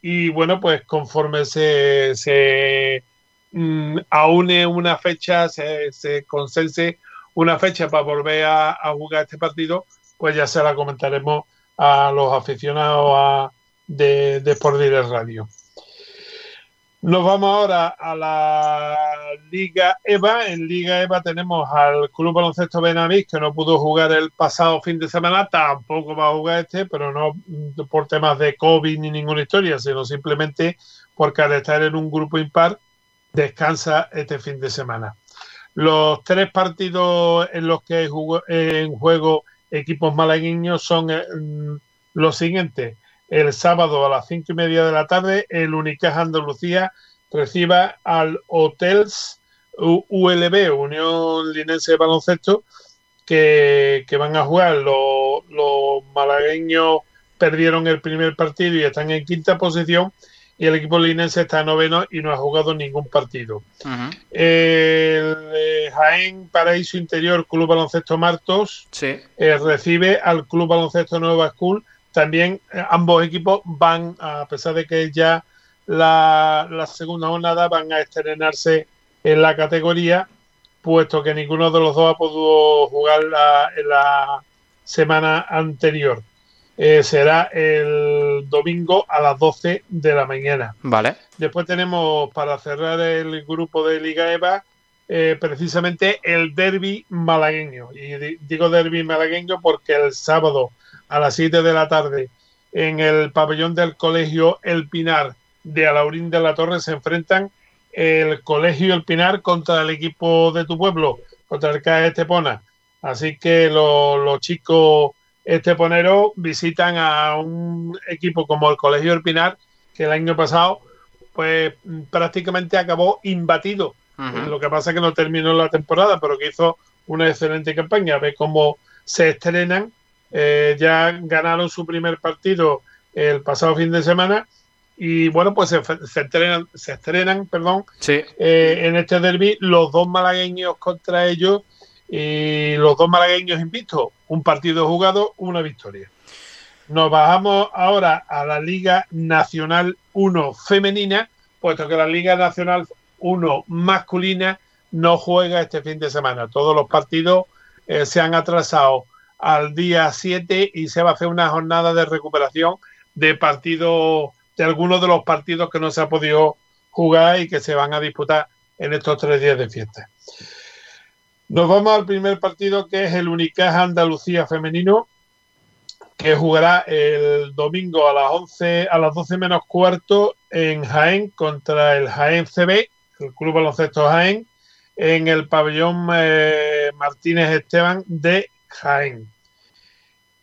y bueno, pues conforme se, se mm, aúne una fecha, se, se consense una fecha para volver a, jugar este partido, pues ya se la comentaremos a los aficionados a, de, de Sport Radio. Nos vamos ahora a la Liga EVA. En Liga EVA tenemos al Club Baloncesto Benavís, que no pudo jugar el pasado fin de semana, tampoco va a jugar este, pero no por temas de COVID ni ninguna historia, sino simplemente porque al estar en un grupo impar, descansa este fin de semana. Los tres partidos en los que hay en juego equipos malagueños son eh, los siguientes el sábado a las cinco y media de la tarde, el Unicaja Andalucía reciba al Hotels ULB, Unión Linense de Baloncesto, que, que van a jugar. Los, los, malagueños perdieron el primer partido y están en quinta posición. Y el equipo linense está noveno y no ha jugado ningún partido. Uh -huh. El eh, Jaén Paraíso Interior Club Baloncesto Martos sí. eh, recibe al Club Baloncesto Nueva School también eh, ambos equipos van, a pesar de que ya la, la, segunda jornada, van a estrenarse en la categoría, puesto que ninguno de los dos ha podido jugar la, en la semana anterior. Eh, será el domingo a las 12 de la mañana. Vale. Después tenemos, para cerrar el grupo de Liga EVA, eh, precisamente el derby malagueño. Y digo derby malagueño porque el sábado a las 7 de la tarde en el pabellón del colegio El Pinar de Alaurín de la Torre se enfrentan el colegio El Pinar contra el equipo de tu pueblo, contra el CAE Estepona. Así que los, los chicos esteponeros visitan a un equipo como el colegio El Pinar, que el año pasado pues prácticamente acabó imbatido. Uh -huh. Lo que pasa es que no terminó la temporada, pero que hizo una excelente campaña. Ve cómo se estrenan eh, ya ganaron su primer partido el pasado fin de semana y bueno, pues se, se estrenan, se estrenan perdón, sí. eh, en este derby los dos malagueños contra ellos y los dos malagueños invictos, un partido jugado, una victoria. Nos bajamos ahora a la Liga Nacional 1 femenina, puesto que la Liga Nacional 1 masculina no juega este fin de semana. Todos los partidos eh, se han atrasado al día 7 y se va a hacer una jornada de recuperación de partidos, de algunos de los partidos que no se ha podido jugar y que se van a disputar en estos tres días de fiesta. Nos vamos al primer partido que es el Unicaja Andalucía femenino, que jugará el domingo a las 11, a las 12 menos cuarto en Jaén contra el Jaén CB, el Club Baloncesto Jaén, en el pabellón eh, Martínez Esteban de Jaén.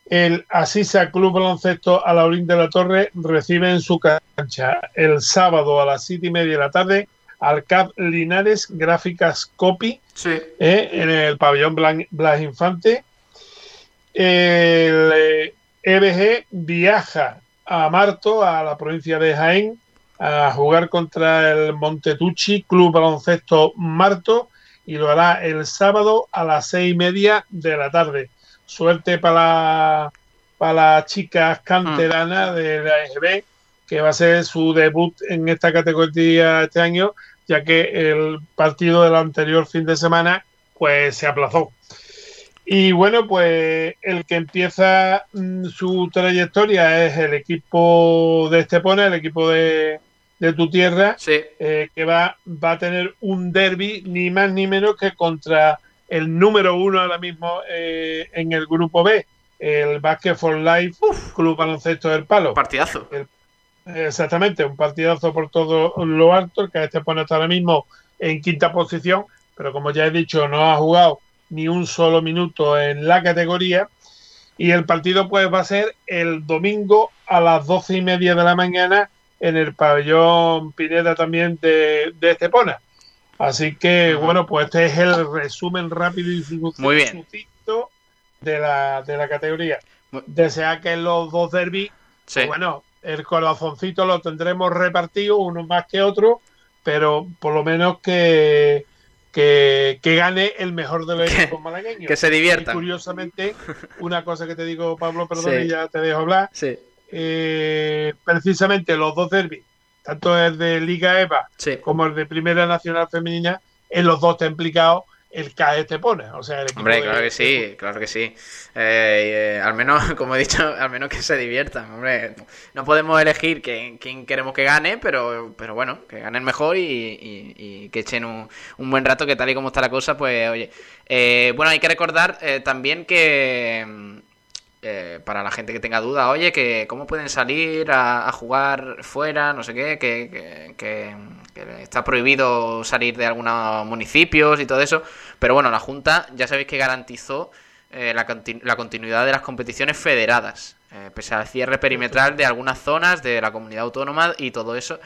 El Asisa Club Baloncesto Alaurín de la Torre recibe en su cancha el sábado a las siete y media de la tarde al CAP Linares Gráficas Copy sí. eh, en el pabellón Blas, Blas Infante. El EBG viaja a Marto, a la provincia de Jaén, a jugar contra el Montetucci Club Baloncesto Marto y lo hará el sábado a las seis y media de la tarde suerte para, para las chicas canteranas mm. de la EGB, que va a ser su debut en esta categoría este año, ya que el partido del anterior fin de semana pues se aplazó. Y bueno, pues el que empieza mm, su trayectoria es el equipo de Estepona, el equipo de, de tu tierra, sí. eh, que va, va a tener un derby ni más ni menos que contra el número uno ahora mismo eh, en el grupo B, el Basket for Life Uf. Club Baloncesto del Palo. Partidazo. El, exactamente, un partidazo por todo lo alto, el que este pone hasta ahora mismo en quinta posición, pero como ya he dicho, no ha jugado ni un solo minuto en la categoría. Y el partido pues va a ser el domingo a las doce y media de la mañana en el pabellón Pineda también de, de Estepona. Así que, bueno, pues este es el resumen rápido y Muy bien. de la, de la categoría. Desea que los dos derbis, sí. pues bueno, el corazoncito lo tendremos repartido, uno más que otro, pero por lo menos que, que, gane el mejor de los equipos malagueños. Que se divierta. curiosamente, una cosa que te digo, Pablo, perdón, y ya te dejo hablar. Eh, precisamente los dos derbis, tanto el de Liga EVA como el de Primera Nacional Femenina, en los dos te implicado el CAE te pone. O sea, Hombre, claro que sí, claro que sí. Eh, eh, al menos, como he dicho, al menos que se diviertan. Hombre, no podemos elegir quién, queremos que gane, pero, pero bueno, que ganen mejor y, que echen un, un, buen rato, que tal y como está la cosa, pues oye. Eh, bueno, hay que recordar también que eh, para la gente que tenga duda, oye, que cómo pueden salir a, jugar fuera, no sé qué, que, que, está prohibido salir de algunos municipios y todo eso. Pero bueno, la Junta ya sabéis que garantizó eh, la, la, continuidad de las competiciones federadas, eh, pese al cierre perimetral de algunas zonas de la comunidad autónoma y todo eso.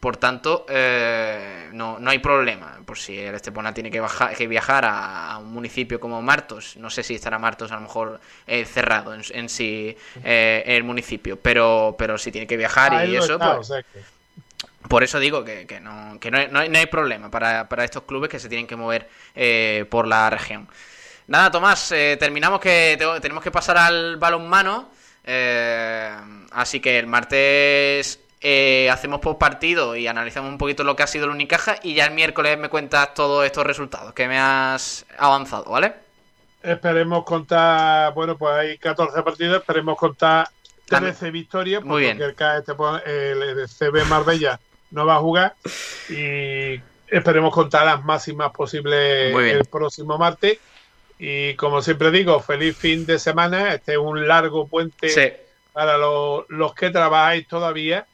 Por tanto, eh, no, no, hay problema. Por si el Estepona tiene que, que viajar a, un municipio como Martos, no sé si estará Martos a lo mejor eh, cerrado en, sí eh, el municipio, pero, pero si tiene que viajar y eso, pues, por eso digo que, que, no, que no, hay, no, hay, problema para, para, estos clubes que se tienen que mover por la región. Nada, Tomás, terminamos que tenemos que pasar al balonmano. así que el martes eh, hacemos post partido y analizamos un poquito lo que ha sido el Unicaja y ya el miércoles me cuentas todos estos resultados que me has avanzado, ¿vale? Esperemos contar, bueno, pues hay 14 partidos, esperemos contar 13 victorias, porque El, el CB Marbella no va a jugar y esperemos contar las máximas posibles el próximo martes. Y como siempre digo, feliz fin de semana. Este es un largo puente para los que trabajáis todavía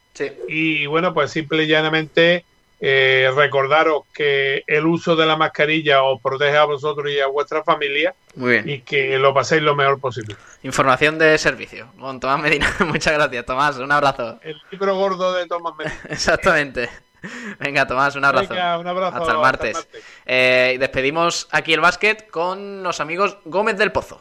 y bueno, pues simple y llanamente eh, recordaros que el uso de la mascarilla os protege a vosotros y a vuestra familia y que lo paséis lo mejor posible. Información de servicio con Tomás Medina. Muchas gracias, Tomás. Un abrazo. El libro gordo de Tomás Medina. Exactamente. Venga, Tomás, un abrazo. un abrazo hasta el martes. Eh, despedimos aquí el básquet con los amigos Gómez del Pozo.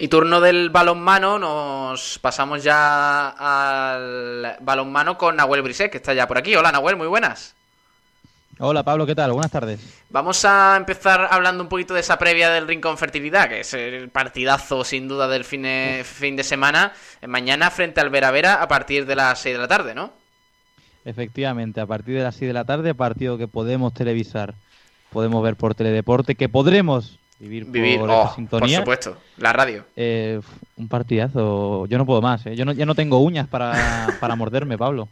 Y turno del balonmano, nos pasamos ya al balonmano con Nahuel Brisek, que está ya por aquí. Hola Nahuel, muy buenas. Hola Pablo, ¿qué tal? Buenas tardes. Vamos a empezar hablando un poquito de esa previa del Rincón Fertilidad, que es el partidazo sin duda del fin de, fin de semana. Mañana frente al Vera Vera a partir de las 6 de la tarde, ¿no? Efectivamente, a partir de las 6 de la tarde, partido que podemos televisar, podemos ver por Teledeporte, que podremos vivir, por oh, sintonía. Por supuesto, la radio. Eh, un partidazo. Yo no puedo más. ¿eh? Yo no, ya no tengo uñas para, para morderme, Pablo.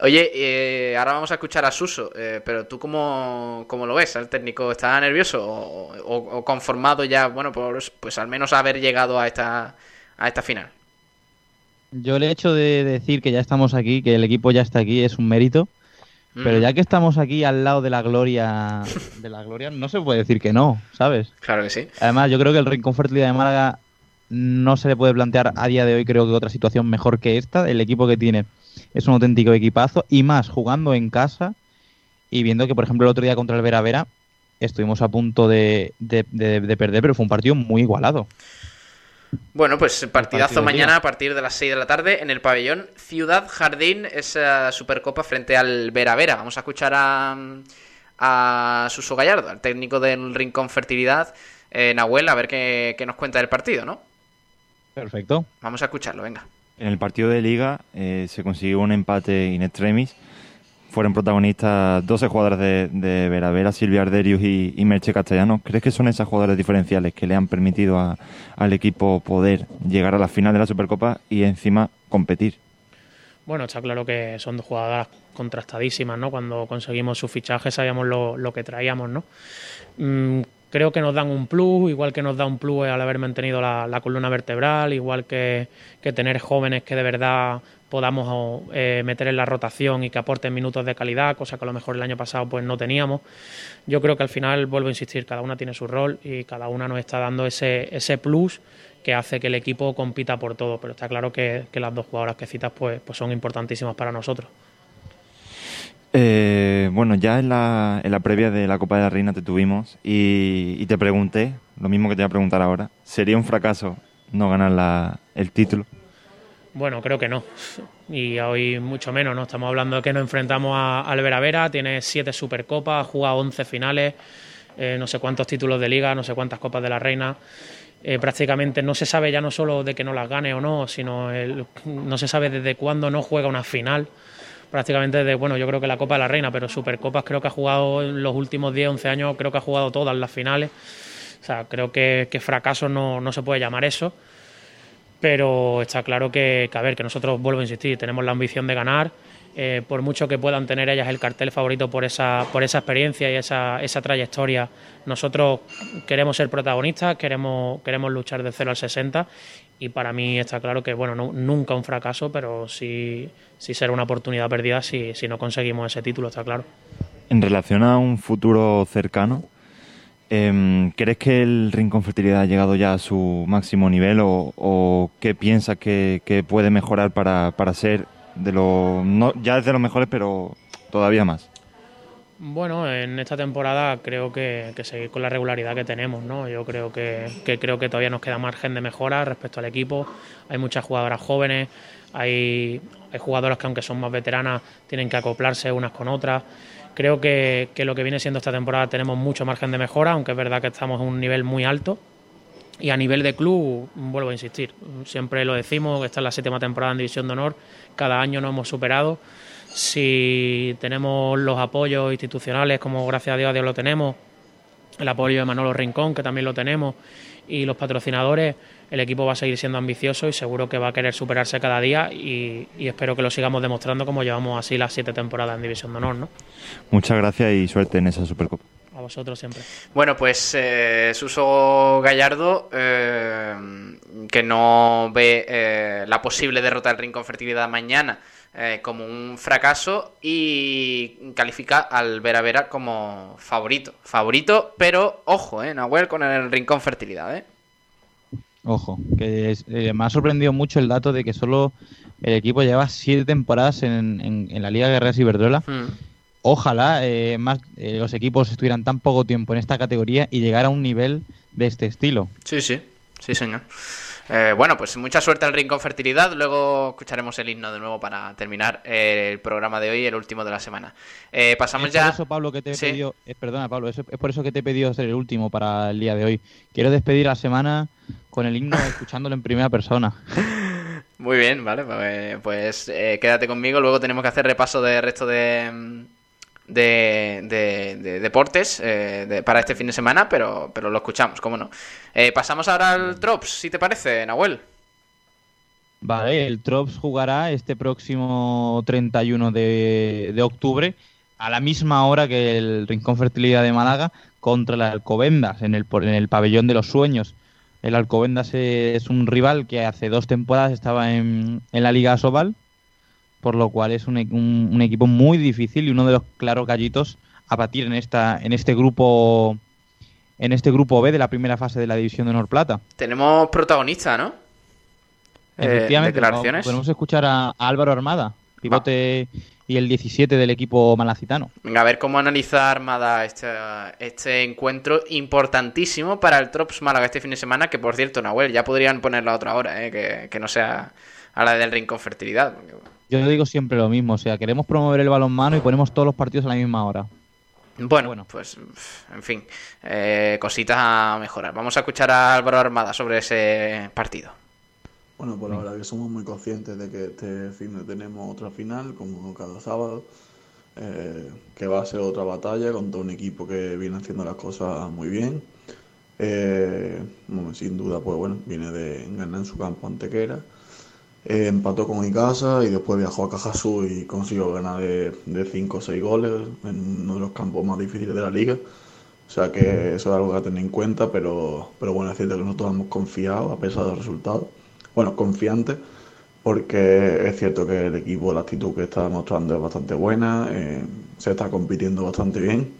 Oye, eh, ahora vamos a escuchar a Suso. Eh, pero tú, cómo, cómo, lo ves? ¿El técnico está nervioso o, conformado ya, bueno, por, pues al menos haber llegado a esta, a esta final? Yo el hecho de decir que ya estamos aquí, que el equipo ya está aquí, es un mérito. Pero ya que estamos aquí al lado de la gloria, de la gloria, no se puede decir que no, ¿sabes? Claro que sí. Además, yo creo que el Rincón Fertilidad de Málaga no se le puede plantear a día de hoy, creo que otra situación mejor que esta. El equipo que tiene es un auténtico equipazo y más jugando en casa y viendo que, por ejemplo, el otro día contra el Vera Vera estuvimos a punto de, de perder, pero fue un partido muy igualado. Bueno, pues partidazo mañana a partir de las 6 de la tarde en el pabellón Ciudad Jardín, esa Supercopa frente al Vera Vera. Vamos a escuchar a, a Suso Gallardo, al técnico del Rincón Fertilidad, eh, Nahuel, a ver qué, nos cuenta del partido, ¿no? Perfecto. Vamos a escucharlo, venga. En el partido de liga eh, se consiguió un empate in extremis fueron protagonistas 12 jugadores de, de Vera Silvia Arderius y, Merche Castellano. ¿Crees que son esas jugadoras diferenciales que le han permitido al equipo poder llegar a la final de la Supercopa y encima competir? Bueno, está claro que son dos jugadoras contrastadísimas, ¿no? Cuando conseguimos su fichaje sabíamos lo, lo que traíamos, ¿no? Mm, creo que nos dan un plus, igual que nos da un plus al haber mantenido la, la columna vertebral, igual que, que, tener jóvenes que de verdad podamos eh, meter en la rotación y que aporten minutos de calidad, cosa que a lo mejor el año pasado pues no teníamos. Yo creo que al final, vuelvo a insistir, cada una tiene su rol y cada una nos está dando ese, ese plus que hace que el equipo compita por todo, pero está claro que, que las dos jugadoras que citas pues, pues son importantísimas para nosotros. Eh, bueno, ya en la, en la previa de la Copa de la Reina te tuvimos y, y, te pregunté, lo mismo que te voy a preguntar ahora, ¿sería un fracaso no ganar la, el título? Bueno, creo que no. Y hoy mucho menos, ¿no? Estamos hablando de que nos enfrentamos a Alvera Vera, tiene siete supercopas, juega 11 finales, eh, no sé cuántos títulos de liga, no sé cuántas copas de la Reina. Eh, prácticamente no se sabe ya no solo de que no las gane o no, sino el, no se sabe desde cuándo no juega una final prácticamente desde, bueno, yo creo que la Copa de la Reina, pero Supercopas creo que ha jugado en los últimos 10, 11 años, creo que ha jugado todas las finales. O sea, creo que, que fracaso no, no, se puede llamar eso. Pero está claro que, a ver, que nosotros, vuelvo a insistir, tenemos la ambición de ganar. Eh, por mucho que puedan tener ellas el cartel favorito por esa, por esa experiencia y esa, esa trayectoria, nosotros queremos ser protagonistas, queremos, queremos luchar de 0 al 60 y para mí está claro que, bueno, no, nunca un fracaso, pero sí, sí será una oportunidad perdida si, si no conseguimos ese título, está claro. En relación a un futuro cercano, eh, ¿crees que el Rincón Fertilidad ha llegado ya a su máximo nivel o, qué piensas que, puede mejorar para, para ser de lo, no, ya es de los mejores, pero todavía más? Bueno, en esta temporada creo que, que, seguir con la regularidad que tenemos, ¿no? Yo creo que, que, creo que todavía nos queda margen de mejora respecto al equipo. Hay muchas jugadoras jóvenes, hay, hay jugadoras que aunque son más veteranas tienen que acoplarse unas con otras. Creo que, que lo que viene siendo esta temporada tenemos mucho margen de mejora, aunque es verdad que estamos en un nivel muy alto. Y a nivel de club, vuelvo a insistir, siempre lo decimos, esta es la séptima temporada en División de Honor, cada año nos hemos superado si tenemos los apoyos institucionales, como gracias a Dios, a Dios lo tenemos, el apoyo de Manolo Rincón, que también lo tenemos, y los patrocinadores, el equipo va a seguir siendo ambicioso y seguro que va a querer superarse cada día y, y espero que lo sigamos demostrando como llevamos así las siete temporadas en División de Honor. ¿no? Muchas gracias y suerte en esa Supercopa. A vosotros siempre. Bueno, pues eh, Suso Gallardo, eh, que no ve eh, la posible derrota del Rincón Fertilidad mañana eh, como un fracaso y califica al Vera Vera como favorito. Favorito, pero ojo, eh, Nahuel con el Rincón Fertilidad, ¿eh? Ojo, que es, eh, me ha sorprendido mucho el dato de que solo el equipo lleva siete temporadas en, en, en la Liga Guerreras Iberdrola. Hmm. Ojalá eh, más eh, los equipos estuvieran tan poco tiempo en esta categoría y llegar a un nivel de este estilo. Sí, sí, sí, señor. Eh, bueno, pues mucha suerte al Rincón Fertilidad. Luego escucharemos el himno de nuevo para terminar el programa de hoy, el último de la semana. Eh, pasamos es ya. Por eso, Pablo, que te he pedido. Eh, perdona, Pablo, es, es, por eso que te he pedido ser el último para el día de hoy. Quiero despedir la semana con el himno escuchándolo en primera persona. Muy bien, vale. Pues, pues eh, quédate conmigo. Luego tenemos que hacer repaso del resto de de, de, de deportes eh, de, para este fin de semana, pero, pero lo escuchamos, cómo no. Eh, pasamos ahora al Trops, si te parece, Nahuel. Vale, el Trops jugará este próximo 31 de, de octubre a la misma hora que el Rincón Fertilidad de Málaga contra el Alcobendas en el, en el pabellón de los sueños. El Alcobendas es un rival que hace dos temporadas estaba en, en la Liga Sobal por lo cual es un, un, un, equipo muy difícil y uno de los claros gallitos a batir en esta en este grupo en este grupo B de la primera fase de la división de Honor Plata. Tenemos protagonista, ¿no? Efectivamente, eh, declaraciones. podemos escuchar a, a Álvaro Armada, pivote Va. y el 17 del equipo malacitano. Venga, a ver cómo analiza Armada este, este encuentro importantísimo para el Trops Málaga este fin de semana, que por cierto, Nahuel, ya podrían ponerlo a otra hora, ¿eh? que, que no sea a la del Rincón Fertilidad. Porque, yo digo siempre lo mismo, o sea, queremos promover el balonmano y ponemos todos los partidos a la misma hora. Bueno, bueno. pues, en fin, eh, cositas a mejorar. Vamos a escuchar a Álvaro Armada sobre ese partido. Bueno, pues la verdad que somos muy conscientes de que este fin de tenemos otra final, como cada sábado, eh, que va a ser otra batalla contra un equipo que viene haciendo las cosas muy bien. Eh, bueno, sin duda, pues bueno, viene de ganar en su campo Antequera eh, empató con Icasa y después viajó a Cajasú y consiguió ganar de 5 o 6 goles en uno de los campos más difíciles de la liga. O sea que eso es algo que a tener en cuenta, pero, pero bueno, es cierto que nosotros hemos confiado a pesar del resultado. Bueno, confiantes, porque es cierto que el equipo, la actitud que está demostrando es bastante buena, eh, se está compitiendo bastante bien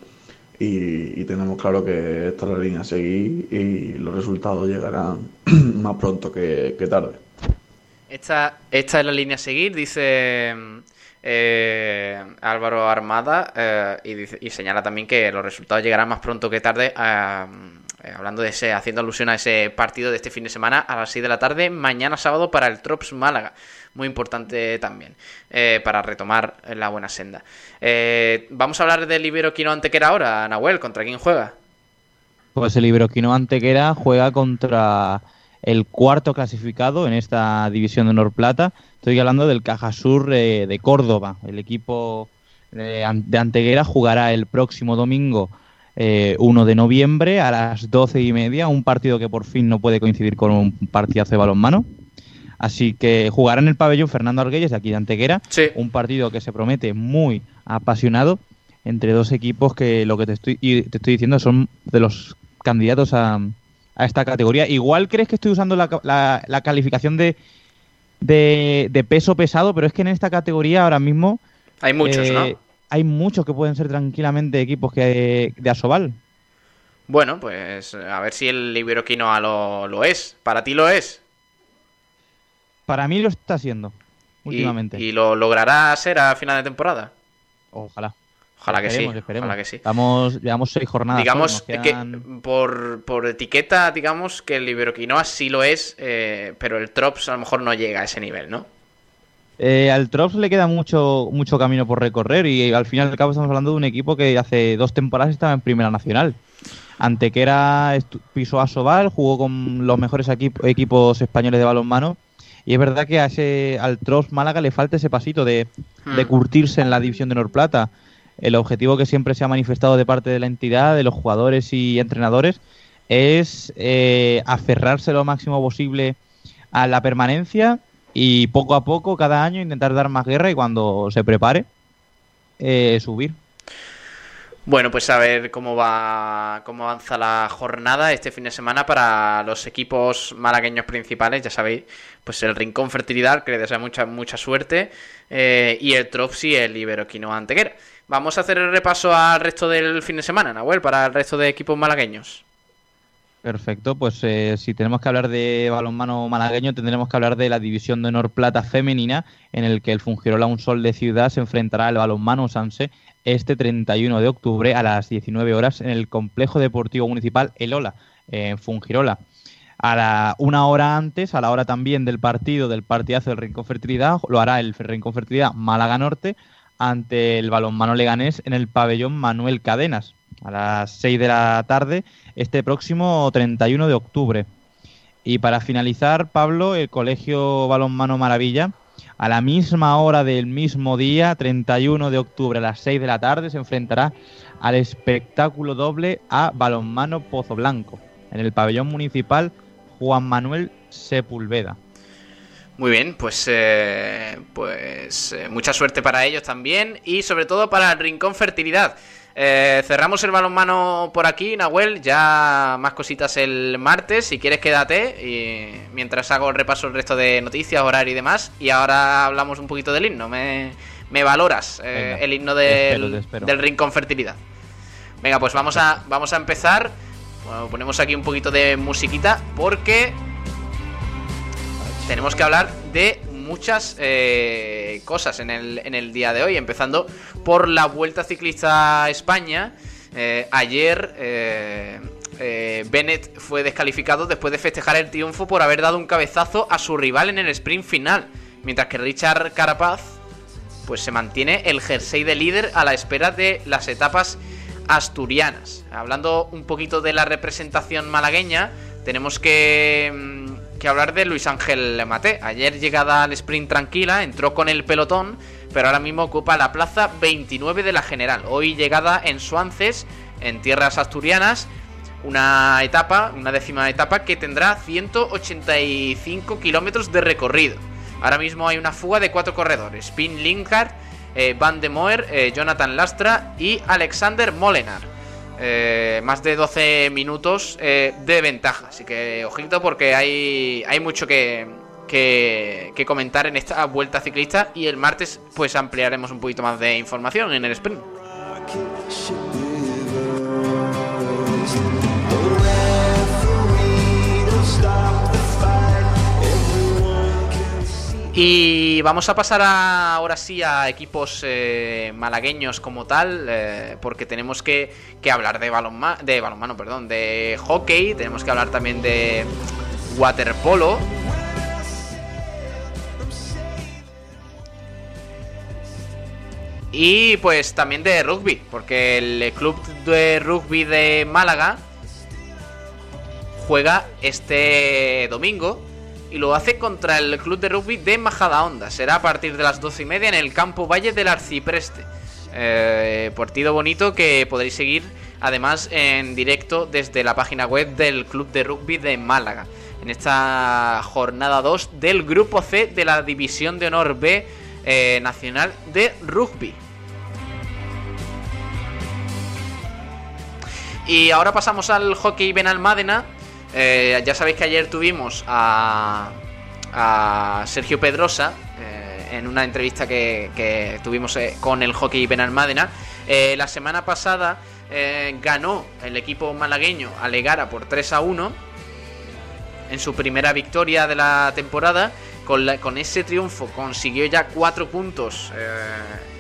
y, tenemos claro que esta es la línea a seguir y los resultados llegarán más pronto que tarde. Esta, esta es la línea a seguir, dice eh, Álvaro Armada, eh, y, señala también que los resultados llegarán más pronto que tarde. Eh, hablando de ese, haciendo alusión a ese partido de este fin de semana a las 6 de la tarde, mañana sábado para el Trops Málaga. Muy importante también, para retomar la buena senda. Vamos a hablar del Iberoquino Antequera ahora, Nahuel, ¿contra quién juega? Pues el Iberoquino Antequera juega contra el cuarto clasificado en esta división de Honor Plata. Estoy hablando del Cajasur eh, de Córdoba. El equipo de, Anteguera jugará el próximo domingo 1 eh, de noviembre a las 12 y media, un partido que por fin no puede coincidir con un partidazo de balonmano. Así que jugará en el pabellón Fernando Arguelles de aquí de Anteguera, un partido que se promete muy apasionado entre dos equipos que lo que te estoy, te estoy diciendo son de los candidatos a, a esta categoría. Igual crees que estoy usando la, la, calificación de, de, peso pesado, pero es que en esta categoría ahora mismo... Hay muchos, ¿no? Eh, hay muchos que pueden ser tranquilamente equipos que de Asobal. Bueno, pues a ver si el Iberoquinoa lo, lo es. ¿Para ti lo es? Para mí lo está haciendo, últimamente. ¿Y, lo logrará ser a final de temporada? Ojalá. Ojalá que sí. Ojalá que sí. Estamos, llevamos seis jornadas. Digamos que por, por, etiqueta, digamos que el Iberoquinoa sí lo es, eh, pero el Trops a lo mejor no llega a ese nivel, ¿no? Eh, al Trops le queda mucho, mucho camino por recorrer y al final al cabo estamos hablando de un equipo que hace dos temporadas estaba en Primera Nacional. Antequera pisó a Sobal, jugó con los mejores equipos españoles de balonmano y es verdad que a ese, al Trops Málaga le falta ese pasito de, de hmm. curtirse en la división de Norplata. Plata el objetivo que siempre se ha manifestado de parte de la entidad, de los jugadores y entrenadores, es eh, aferrarse lo máximo posible a la permanencia y poco a poco, cada año, intentar dar más guerra y cuando se prepare, eh, subir. Bueno, pues a ver cómo va, cómo avanza la jornada este fin de semana para los equipos malagueños principales, ya sabéis, pues el Rincón Fertilidad, que le desea mucha, mucha suerte, eh, y el Tropsy, el Iberoquino Anteguera. Vamos a hacer el repaso al resto del fin de semana, Nahuel, para el resto de equipos malagueños. Perfecto, pues eh, si tenemos que hablar de balonmano malagueño, tendremos que hablar de la división de honor plata femenina, en el que el Fungirola Un Sol de Ciudad se enfrentará al balonmano Sanse este 31 de octubre a las 19 horas en el Complejo Deportivo Municipal El Ola, en Fungirola. A la, una hora antes, a la hora también del partido, del partidazo del Rincón Fertilidad, lo hará el Rincón Fertilidad Málaga Norte ante el balonmano leganés en el pabellón Manuel Cadenas a las 6 de la tarde este próximo 31 de octubre. Y para finalizar, Pablo, el Colegio Balonmano Maravilla, a la misma hora del mismo día, 31 de octubre a las 6 de la tarde, se enfrentará al espectáculo doble a Balonmano Pozo Blanco, en el pabellón municipal Juan Manuel Sepulveda. Muy bien, pues, eh, pues eh, mucha suerte para ellos también y sobre todo para el Rincón Fertilidad. Eh, cerramos el balonmano por aquí, Nahuel. Ya más cositas el martes. Si quieres, quédate. Y mientras hago el repaso el resto de noticias, horario y demás. Y ahora hablamos un poquito del himno. Me, valoras el himno del, del Rincón Fertilidad. Venga, pues vamos a, vamos a empezar. ponemos aquí un poquito de musiquita porque tenemos que hablar de muchas eh, cosas en el, día de hoy, empezando por la Vuelta Ciclista a España. Eh, ayer eh, Bennett fue descalificado después de festejar el triunfo por haber dado un cabezazo a su rival en el sprint final, mientras que Richard Carapaz pues se mantiene el jersey de líder a la espera de las etapas asturianas. Hablando un poquito de la representación malagueña, tenemos que mm, que hablar de Luis Ángel Mate. Ayer llegada al sprint tranquila, entró con el pelotón, pero ahora mismo ocupa la plaza 29 de la general. Hoy llegada en Suances, en tierras asturianas, una etapa, una décima etapa que tendrá 185 kilómetros de recorrido. Ahora mismo hay una fuga de cuatro corredores: Pin Linkard, eh, Van de Moer, eh, Jonathan Lastra y Alexander Molenar. Eh, más de 12 minutos eh, de ventaja. Así que ojito porque hay, hay mucho que, que, que comentar en esta vuelta ciclista. Y el martes, pues ampliaremos un poquito más de información en el sprint. Y vamos a pasar a- ahora sí a equipos eh, malagueños como tal, eh, porque tenemos que, hablar de, balonma de balonmano, perdón, de hockey, tenemos que hablar también de waterpolo. Y pues también de rugby, porque el club de rugby de Málaga juega este domingo y lo hace contra el club de rugby de Majadahonda. Será a partir de las 12 y media en el campo Valle del Arcipreste. Eh, partido bonito que podréis seguir además en directo desde la página web del club de rugby de Málaga. En esta jornada 2 del grupo C de la División de Honor B eh, Nacional de Rugby. Y ahora pasamos al hockey Benalmádena. Eh, ya sabéis que ayer tuvimos a, a Sergio Pedrosa eh, en una entrevista que, tuvimos eh, con el hockey Benalmádena. Eh, la semana pasada ganó el equipo malagueño a Legara por 3 a 1 en su primera victoria de la temporada. Con, con ese triunfo consiguió ya 4 puntos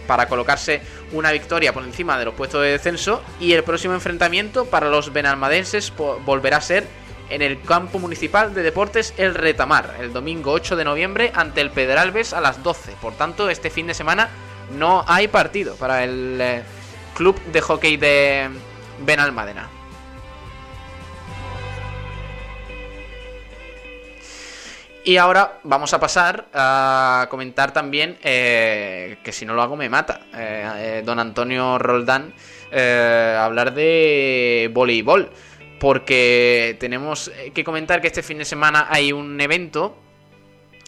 para colocarse una victoria por encima de los puestos de descenso. Y el próximo enfrentamiento para los benalmadenses volverá a ser en el campo municipal de deportes El Retamar, el domingo 8 de noviembre ante el Pedralbes a las 12. Por tanto, este fin de semana no hay partido para el eh, club de hockey de Benalmádena. Y ahora vamos a pasar a comentar también, eh, que si no lo hago me mata, eh, don Antonio Roldán, hablar de voleibol. Porque tenemos que comentar que este fin de semana hay un evento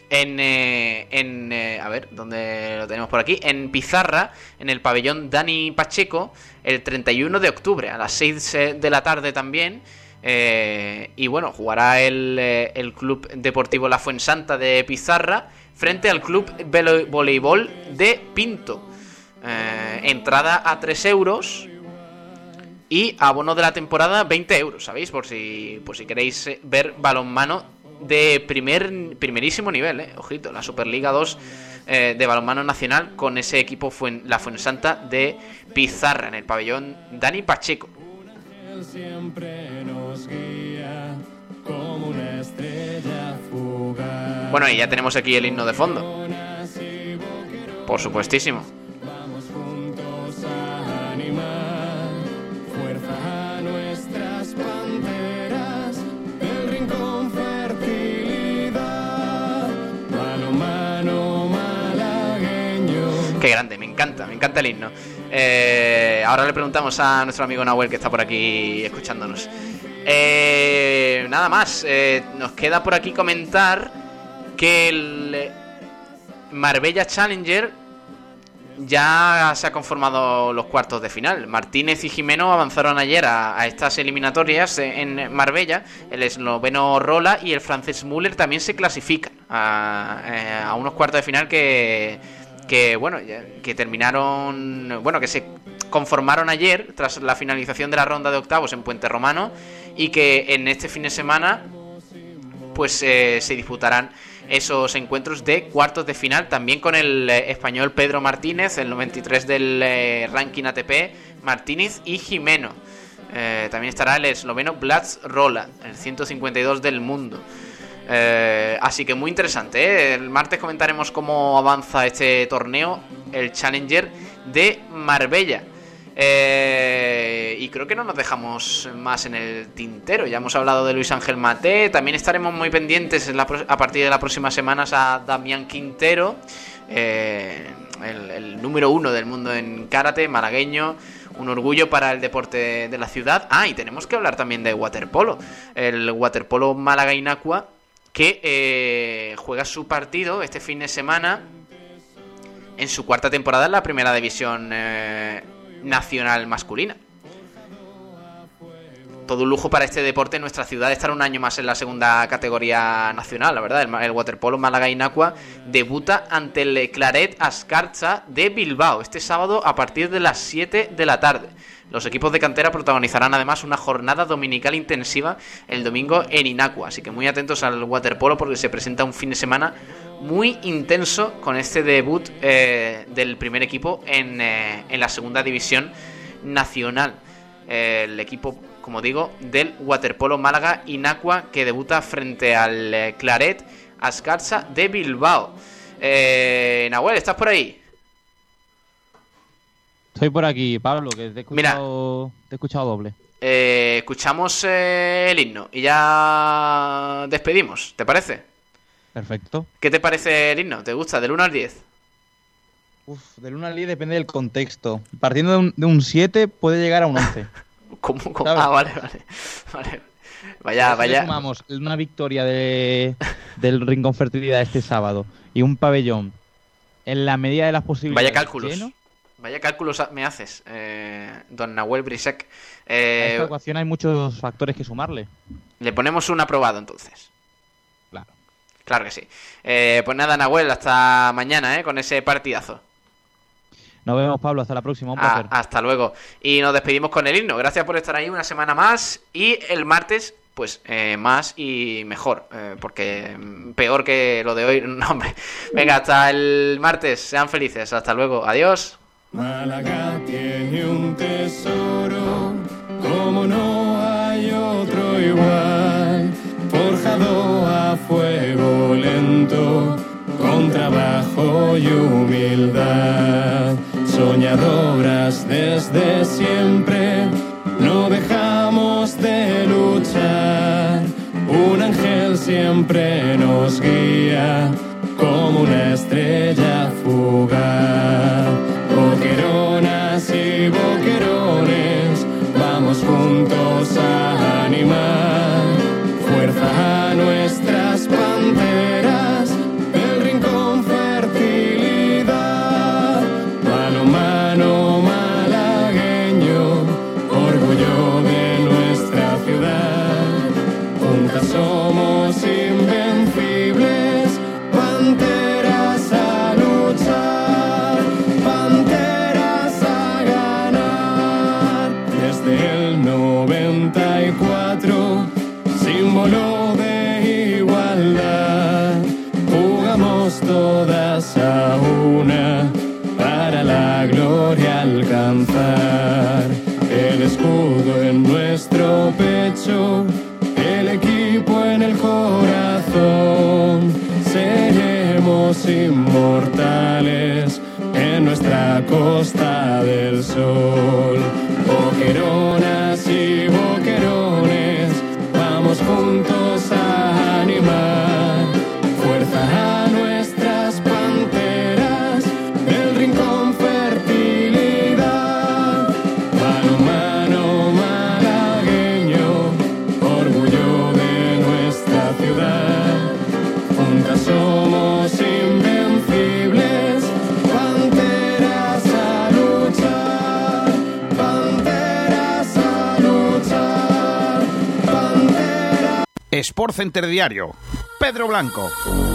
en, eh, en eh, a ver, ¿dónde lo tenemos por aquí? En Pizarra, en el pabellón Dani Pacheco, el 31 de octubre, a las 6 de la tarde también. Eh, y bueno, jugará el, eh, el Club Deportivo La Fuensanta de Pizarra frente al Club Voleibol de Pinto. Eh, entrada a 3 euros y abono de la temporada 20 euros, ¿sabéis? Por si, por si queréis eh, ver balonmano de primer, primerísimo nivel, ¿eh? Ojito, la Superliga 2 eh, de balonmano nacional con ese equipo Fuen- la Fuensanta de Pizarra en el pabellón Dani Pacheco. Él siempre nos guía como una estrella fugaz. Bueno, y ya tenemos aquí el himno de fondo. Por supuestísimo. Grande, me encanta, me encanta el himno. Eh, ahora le preguntamos a nuestro amigo Nahuel que está por aquí escuchándonos. Eh, nada más, eh, nos queda por aquí comentar que el Marbella Challenger ya se ha conformado los cuartos de final. Martínez y Jimeno avanzaron ayer a, estas eliminatorias en Marbella. El esloveno Rola y el francés Müller también se clasifican a unos cuartos de final que, que bueno, que terminaron, bueno, que se conformaron ayer tras la finalización de la ronda de octavos en Puente Romano y que en este fin de semana pues eh, se disputarán esos encuentros de cuartos de final también con el eh, español Pedro Martínez, el 93 del eh, ranking ATP, Martínez y Jimeno. También estará el esloveno Blas Rola, el 152 del mundo. Eh, así que muy interesante. ¿eh? El martes comentaremos cómo avanza este torneo, el Challenger de Marbella. Eh, y creo que no nos dejamos más en el tintero. Ya hemos hablado de Luis Ángel Mate. También estaremos muy pendientes a partir de las próximas semanas a Damián Quintero, el, número uno del mundo en karate, malagueño. Un orgullo para el deporte de la ciudad. Ah, y tenemos que hablar también de waterpolo. El waterpolo Málaga Inacua que eh, juega su partido este fin de semana en su cuarta temporada en la primera división eh, nacional masculina. Todo un lujo para este deporte nuestra ciudad estar un año más en la segunda categoría nacional, la verdad. El, waterpolo Málaga Inacua debuta ante el Claret Ascarcha de Bilbao este sábado a partir de las 7 de la tarde. Los equipos de cantera protagonizarán además una jornada dominical intensiva el domingo en Inacua, así que muy atentos al waterpolo porque se presenta un fin de semana muy intenso con este debut eh, del primer equipo en, eh, en la segunda división nacional. El equipo, como digo, del waterpolo Málaga Inacua que debuta frente al eh, Claret Ascarcha de Bilbao. Eh, Nahuel, ¿estás por ahí? Estoy por aquí, Pablo, que te he escuchado, te he escuchado doble. Eh, escuchamos eh, el himno y ya despedimos, ¿te parece? Perfecto. ¿Qué te parece el himno? ¿Te gusta? ¿Del 1 al 10? Uf, del 1 al 10 depende del contexto. Partiendo de un, de un 7 puede llegar a un 11. ¿Cómo? cómo? Ah, vale, vale. vale. Vaya, vaya. sumamos una victoria de, del Rincón Fertilidad este sábado y un pabellón en la medida de las posibilidades. Vaya cálculos. lleno, Vaya cálculos me haces, eh, don Nahuel Brisek. a Eh, esta ecuación hay muchos factores que sumarle. le ponemos un aprobado entonces. Claro. Claro que sí. Eh, pues nada, Nahuel, hasta mañana, ¿eh? Con ese partidazo. Nos vemos, Pablo. Hasta la próxima. Un Ah, placer. hasta luego. Y nos despedimos con el himno. Gracias por estar ahí una semana más. Y el martes, pues eh, más y mejor. eh, porque mm, peor que lo de hoy. No, hombre. Venga, hasta el martes. Sean felices. Hasta luego. Adiós. Málaga tiene un tesoro, como no hay otro igual, forjado a fuego lento, con trabajo y humildad, soñadoras desde siempre, no dejamos de luchar, un ángel siempre nos guía, como una estrella fugaz. Costa del sol. Sport Center Diario. Pedro Blanco.